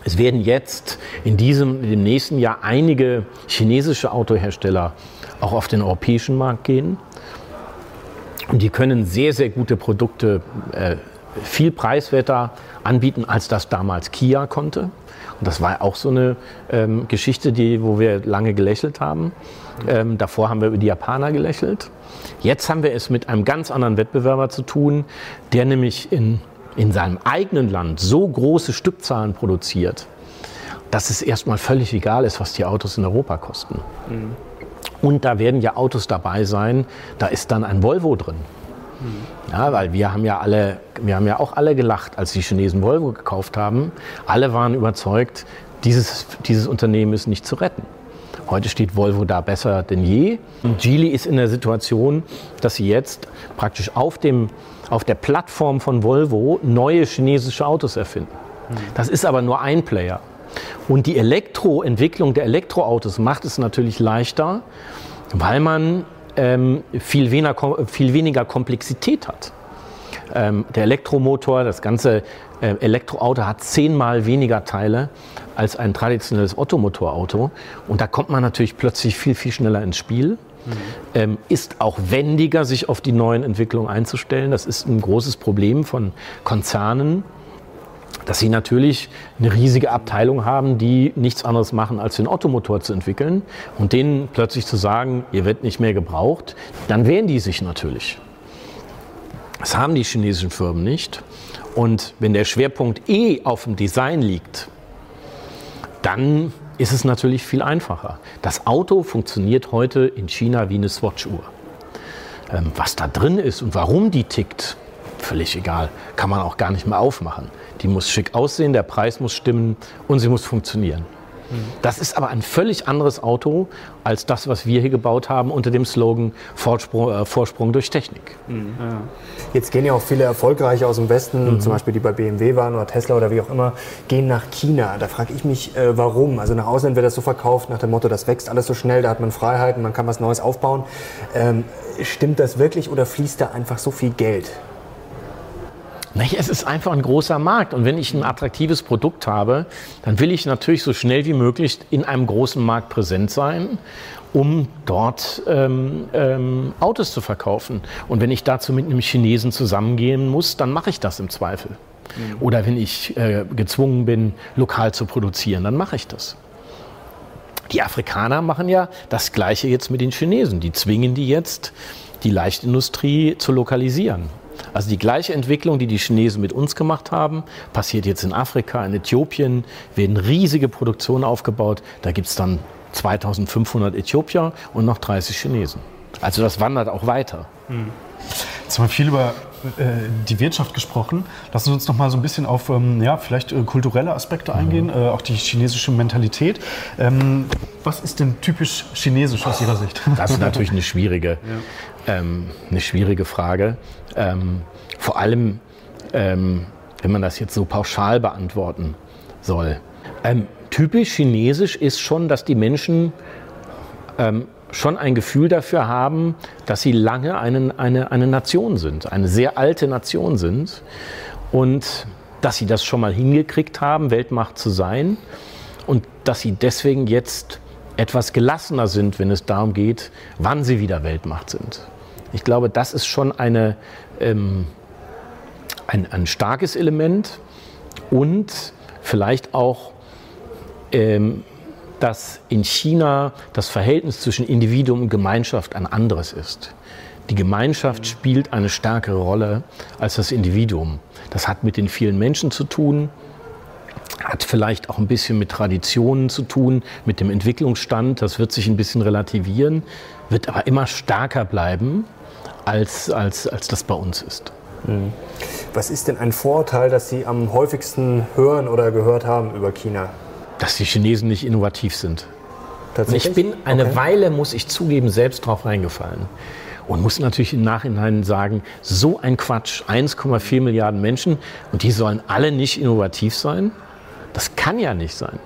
Es werden jetzt in diesem, dem nächsten Jahr einige chinesische Autohersteller auch auf den europäischen Markt gehen. Und die können sehr, sehr gute Produkte, äh, viel preiswerter anbieten, als das damals Kia konnte. Und das war auch so eine ähm, Geschichte, die, wo wir lange gelächelt haben. Ähm, davor haben wir über die Japaner gelächelt. Jetzt haben wir es mit einem ganz anderen Wettbewerber zu tun, der nämlich in, in seinem eigenen Land so große Stückzahlen produziert, dass es erstmal völlig egal ist, was die Autos in Europa kosten. Mhm. Und da werden ja Autos dabei sein, da ist dann ein Volvo drin. Ja, weil wir haben ja alle, wir haben ja auch alle gelacht, als die Chinesen Volvo gekauft haben. Alle waren überzeugt, dieses, dieses Unternehmen ist nicht zu retten. Heute steht Volvo da besser denn je. Und Geely ist in der Situation, dass sie jetzt praktisch auf, dem, auf der Plattform von Volvo neue chinesische Autos erfinden. Das ist aber nur ein Player. Und die Elektroentwicklung der Elektroautos macht es natürlich leichter, weil man ähm, viel, weniger, viel weniger Komplexität hat. Ähm, der Elektromotor, das ganze äh, Elektroauto hat zehnmal weniger Teile als ein traditionelles Ottomotorauto. Und da kommt man natürlich plötzlich viel, viel schneller ins Spiel. Mhm. Ähm, ist auch wendiger, sich auf die neuen Entwicklungen einzustellen. Das ist ein großes Problem von Konzernen, dass sie natürlich eine riesige Abteilung haben, die nichts anderes machen, als den Ottomotor zu entwickeln und denen plötzlich zu sagen, ihr werdet nicht mehr gebraucht, dann wehren die sich natürlich. Das haben die chinesischen Firmen nicht. Und wenn der Schwerpunkt eh auf dem Design liegt, dann ist es natürlich viel einfacher. Das Auto funktioniert heute in China wie eine Swatch-Uhr. Ähm, was da drin ist und warum die tickt, völlig egal. Kann man auch gar nicht mehr aufmachen. Die muss schick aussehen, der Preis muss stimmen und sie muss funktionieren. Das ist aber ein völlig anderes Auto als das, was wir hier gebaut haben unter dem Slogan Vorsprung, äh, Vorsprung durch Technik. Mhm. Ja. Jetzt gehen ja auch viele Erfolgreiche aus dem Westen, mhm. zum Beispiel die bei BMW waren oder Tesla oder wie auch immer, gehen nach China. Da frage ich mich, äh, warum? Also nach Ausland wird das so verkauft nach dem Motto, das wächst alles so schnell, da hat man Freiheiten, man kann was Neues aufbauen. Ähm, stimmt das wirklich oder fließt da einfach so viel Geld? Naja, es ist einfach ein großer Markt. Und wenn ich ein attraktives Produkt habe, dann will ich natürlich so schnell wie möglich in einem großen Markt präsent sein, um dort ähm, ähm, Autos zu verkaufen. Und wenn ich dazu mit einem Chinesen zusammengehen muss, dann mache ich das im Zweifel. Mhm. Oder wenn ich äh, gezwungen bin, lokal zu produzieren, dann mache ich das. Die Afrikaner machen ja das Gleiche jetzt mit den Chinesen. Die zwingen die jetzt, die Leichtindustrie zu lokalisieren. Also die gleiche Entwicklung, die die Chinesen mit uns gemacht haben, passiert jetzt in Afrika, in Äthiopien, werden riesige Produktionen aufgebaut. Da gibt es dann 2500 Äthiopier und noch 30 Chinesen. Also das wandert auch weiter. Hm. Jetzt haben wir viel über äh, die Wirtschaft gesprochen. Lassen Sie uns noch mal so ein bisschen auf ähm, ja, vielleicht äh, kulturelle Aspekte mhm. eingehen, äh, auch die chinesische Mentalität. Ähm, was ist denn typisch chinesisch aus Ihrer Sicht? Das ist natürlich eine schwierige, [LAUGHS] ja. ähm, eine schwierige Frage. Ähm, vor allem, ähm, wenn man das jetzt so pauschal beantworten soll. Ähm, typisch chinesisch ist schon, dass die Menschen schon ein Gefühl dafür haben, dass sie lange eine, eine, eine Nation sind, eine sehr alte Nation sind und dass sie das schon mal hingekriegt haben, Weltmacht zu sein und dass sie deswegen jetzt etwas gelassener sind, wenn es darum geht, wann sie wieder Weltmacht sind. Ich glaube, das ist schon eine, ähm, ein, ein starkes Element und vielleicht auch, ähm, dass in China das Verhältnis zwischen Individuum und Gemeinschaft ein anderes ist. Die Gemeinschaft spielt eine stärkere Rolle als das Individuum. Das hat mit den vielen Menschen zu tun, hat vielleicht auch ein bisschen mit Traditionen zu tun, mit dem Entwicklungsstand. Das wird sich ein bisschen relativieren, wird aber immer stärker bleiben als, als, als das bei uns ist. Mhm. Was ist denn ein Vorteil, das Sie am häufigsten hören oder gehört haben über China? Dass die Chinesen nicht innovativ sind. Ich bin eine okay. Weile, muss ich zugeben, selbst drauf reingefallen. Und muss natürlich im Nachhinein sagen, so ein Quatsch, 1,4 Milliarden Menschen und die sollen alle nicht innovativ sein? Das kann ja nicht sein.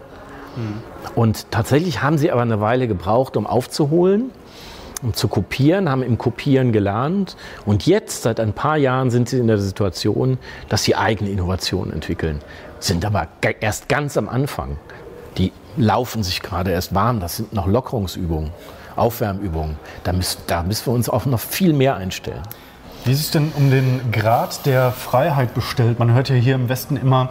Mhm. Und tatsächlich haben sie aber eine Weile gebraucht, um aufzuholen um zu kopieren, haben im Kopieren gelernt. Und jetzt, seit ein paar Jahren, sind sie in der Situation, dass sie eigene Innovationen entwickeln. Sind aber erst ganz am Anfang. Die laufen sich gerade erst warm. Das sind noch Lockerungsübungen, Aufwärmübungen. Da müssen, da müssen wir uns auch noch viel mehr einstellen. Wie ist es denn um den Grad der Freiheit bestellt? Man hört ja hier im Westen immer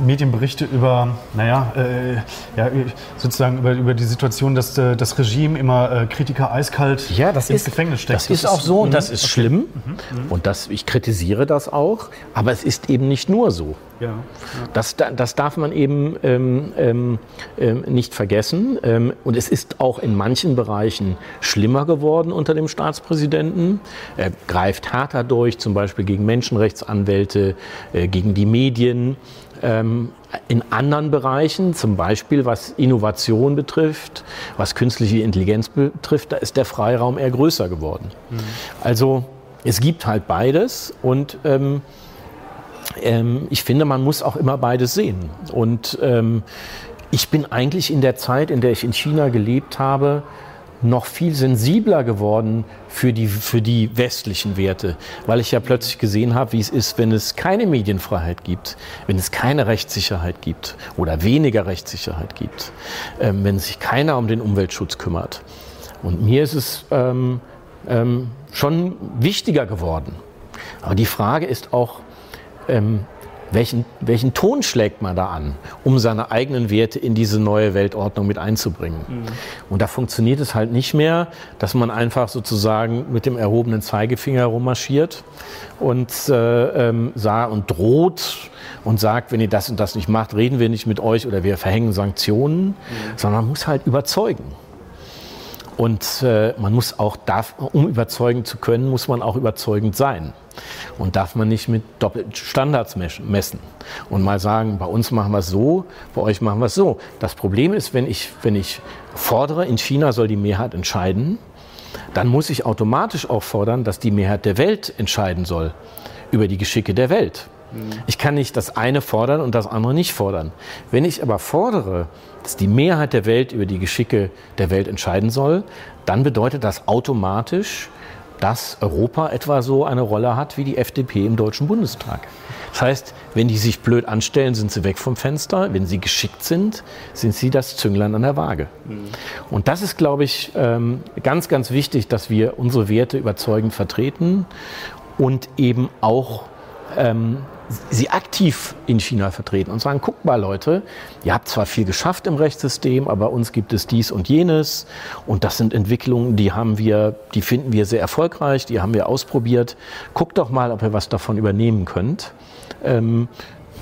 Medienberichte über, naja, äh, ja, sozusagen über, über die Situation, dass äh, das Regime immer äh, Kritiker eiskalt ja, das ins ist, Gefängnis steckt. Das, das ist auch so und das ist schlimm. Mhm, mhm. Und das, ich kritisiere das auch. Aber es ist eben nicht nur so. Ja, ja. Das, das darf man eben ähm, ähm, ähm, nicht vergessen. Ähm, und es ist auch in manchen Bereichen schlimmer geworden unter dem Staatspräsidenten. Er greift härter durch, zum Beispiel gegen Menschenrechtsanwälte, äh, gegen die Medien. Ähm, in anderen Bereichen, zum Beispiel was Innovation betrifft, was künstliche Intelligenz betrifft, da ist der Freiraum eher größer geworden. Mhm. Also es gibt halt beides und ähm, ähm, ich finde, man muss auch immer beides sehen. Und ähm, ich bin eigentlich in der Zeit, in der ich in China gelebt habe, noch viel sensibler geworden für die, für die westlichen Werte, weil ich ja plötzlich gesehen habe, wie es ist, wenn es keine Medienfreiheit gibt, wenn es keine Rechtssicherheit gibt oder weniger Rechtssicherheit gibt, ähm, wenn sich keiner um den Umweltschutz kümmert. Und mir ist es ähm, ähm, schon wichtiger geworden. Aber die Frage ist auch, ähm, welchen, welchen Ton schlägt man da an, um seine eigenen Werte in diese neue Weltordnung mit einzubringen. Mhm. Und da funktioniert es halt nicht mehr, dass man einfach sozusagen mit dem erhobenen Zeigefinger rummarschiert und, äh, ähm, sah und droht und sagt, wenn ihr das und das nicht macht, reden wir nicht mit euch oder wir verhängen Sanktionen, mhm. sondern man muss halt überzeugen. Und äh, man muss auch, darf, um überzeugen zu können, muss man auch überzeugend sein. Und darf man nicht mit doppelten Standards messen. Und mal sagen, bei uns machen wir es so, bei euch machen wir es so. Das Problem ist, wenn ich, wenn ich fordere, in China soll die Mehrheit entscheiden, dann muss ich automatisch auch fordern, dass die Mehrheit der Welt entscheiden soll über die Geschicke der Welt. Ich kann nicht das eine fordern und das andere nicht fordern. Wenn ich aber fordere, dass die Mehrheit der Welt über die Geschicke der Welt entscheiden soll, dann bedeutet das automatisch, dass Europa etwa so eine Rolle hat wie die FDP im Deutschen Bundestag. Das heißt, wenn die sich blöd anstellen, sind sie weg vom Fenster. Wenn sie geschickt sind, sind sie das Zünglein an der Waage. Mhm. Und das ist, glaube ich, ähm, ganz, ganz wichtig, dass wir unsere Werte überzeugend vertreten und eben auch ähm, sie aktiv in China vertreten und sagen, guckt mal Leute, ihr habt zwar viel geschafft im Rechtssystem, aber uns gibt es dies und jenes und das sind Entwicklungen, die haben wir, die finden wir sehr erfolgreich, die haben wir ausprobiert. Guckt doch mal, ob ihr was davon übernehmen könnt. Ähm,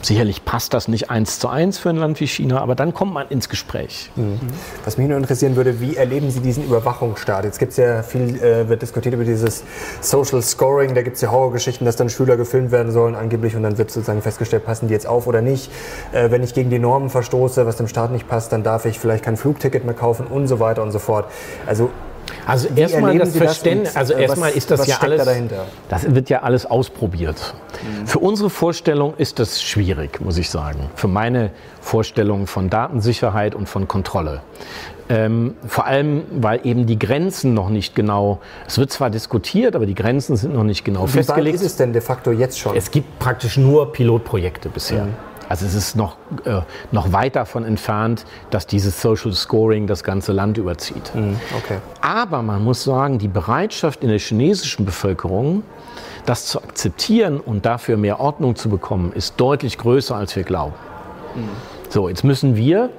Sicherlich passt das nicht eins zu eins für ein Land wie China, aber dann kommt man ins Gespräch. Mhm. Was mich nur interessieren würde, wie erleben Sie diesen Überwachungsstaat? Jetzt gibt es ja viel, äh, wird diskutiert über dieses Social Scoring, da gibt es ja Horrorgeschichten, dass dann Schüler gefilmt werden sollen angeblich und dann wird sozusagen festgestellt, passen die jetzt auf oder nicht. Äh, wenn ich gegen die Normen verstoße, was dem Staat nicht passt, dann darf ich vielleicht kein Flugticket mehr kaufen und so weiter und so fort. Also also erstmal das Verständnis, also äh, erstmal ist das ja alles, da das wird ja alles ausprobiert. Mhm. Für unsere Vorstellung ist das schwierig, muss ich sagen. Für meine Vorstellung von Datensicherheit und von Kontrolle. Ähm, vor allem, weil eben die Grenzen noch nicht genau, es wird zwar diskutiert, aber die Grenzen sind noch nicht genau Wie festgelegt. Wie ist es denn de facto jetzt schon? Es gibt praktisch nur Pilotprojekte bisher. Mhm. Also es ist noch, äh, noch weit davon entfernt, dass dieses Social Scoring das ganze Land überzieht. Mhm, okay. Aber man muss sagen, die Bereitschaft in der chinesischen Bevölkerung, das zu akzeptieren und dafür mehr Ordnung zu bekommen, ist deutlich größer, als wir glauben. Mhm. So, jetzt müssen wir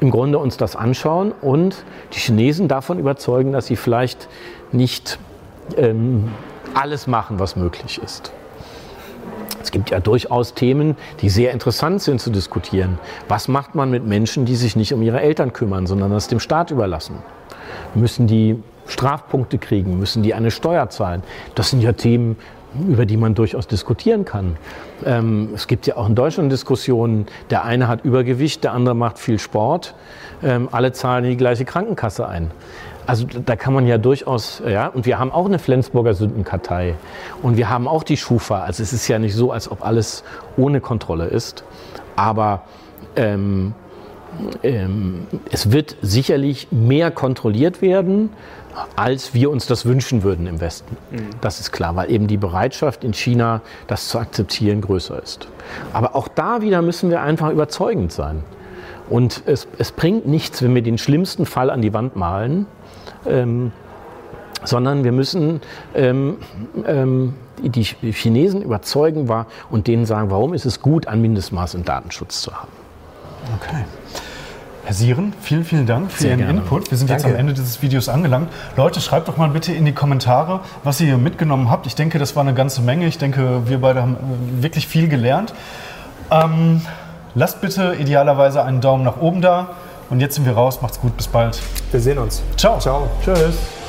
im Grunde uns das anschauen und die Chinesen davon überzeugen, dass sie vielleicht nicht ähm, alles machen, was möglich ist. Es gibt ja durchaus Themen, die sehr interessant sind zu diskutieren. Was macht man mit Menschen, die sich nicht um ihre Eltern kümmern, sondern das dem Staat überlassen? Müssen die Strafpunkte kriegen? Müssen die eine Steuer zahlen? Das sind ja Themen, über die man durchaus diskutieren kann. Ähm, es gibt ja auch in Deutschland Diskussionen, der eine hat Übergewicht, der andere macht viel Sport. Ähm, alle zahlen in die gleiche Krankenkasse ein. Also da kann man ja durchaus, ja, und wir haben auch eine Flensburger Sündenkartei und wir haben auch die Schufa. Also es ist ja nicht so, als ob alles ohne Kontrolle ist. Aber ähm, ähm, es wird sicherlich mehr kontrolliert werden, als wir uns das wünschen würden im Westen. Mhm. Das ist klar, weil eben die Bereitschaft in China, das zu akzeptieren, größer ist. Aber auch da wieder müssen wir einfach überzeugend sein. Und es, es bringt nichts, wenn wir den schlimmsten Fall an die Wand malen ähm, sondern wir müssen ähm, ähm, die Chinesen überzeugen war und denen sagen, warum ist es gut, ein Mindestmaß im Datenschutz zu haben. Okay. Herr Sieren, vielen, vielen Dank für Sehr Ihren gerne. Input. Wir sind Danke. jetzt am Ende dieses Videos angelangt. Leute, schreibt doch mal bitte in die Kommentare, was ihr hier mitgenommen habt. Ich denke, das war eine ganze Menge. Ich denke, wir beide haben äh, wirklich viel gelernt. Ähm, lasst bitte idealerweise einen Daumen nach oben da. Und jetzt sind wir raus. Macht's gut. Bis bald. Wir sehen uns. Ciao. Ciao. Tschüss.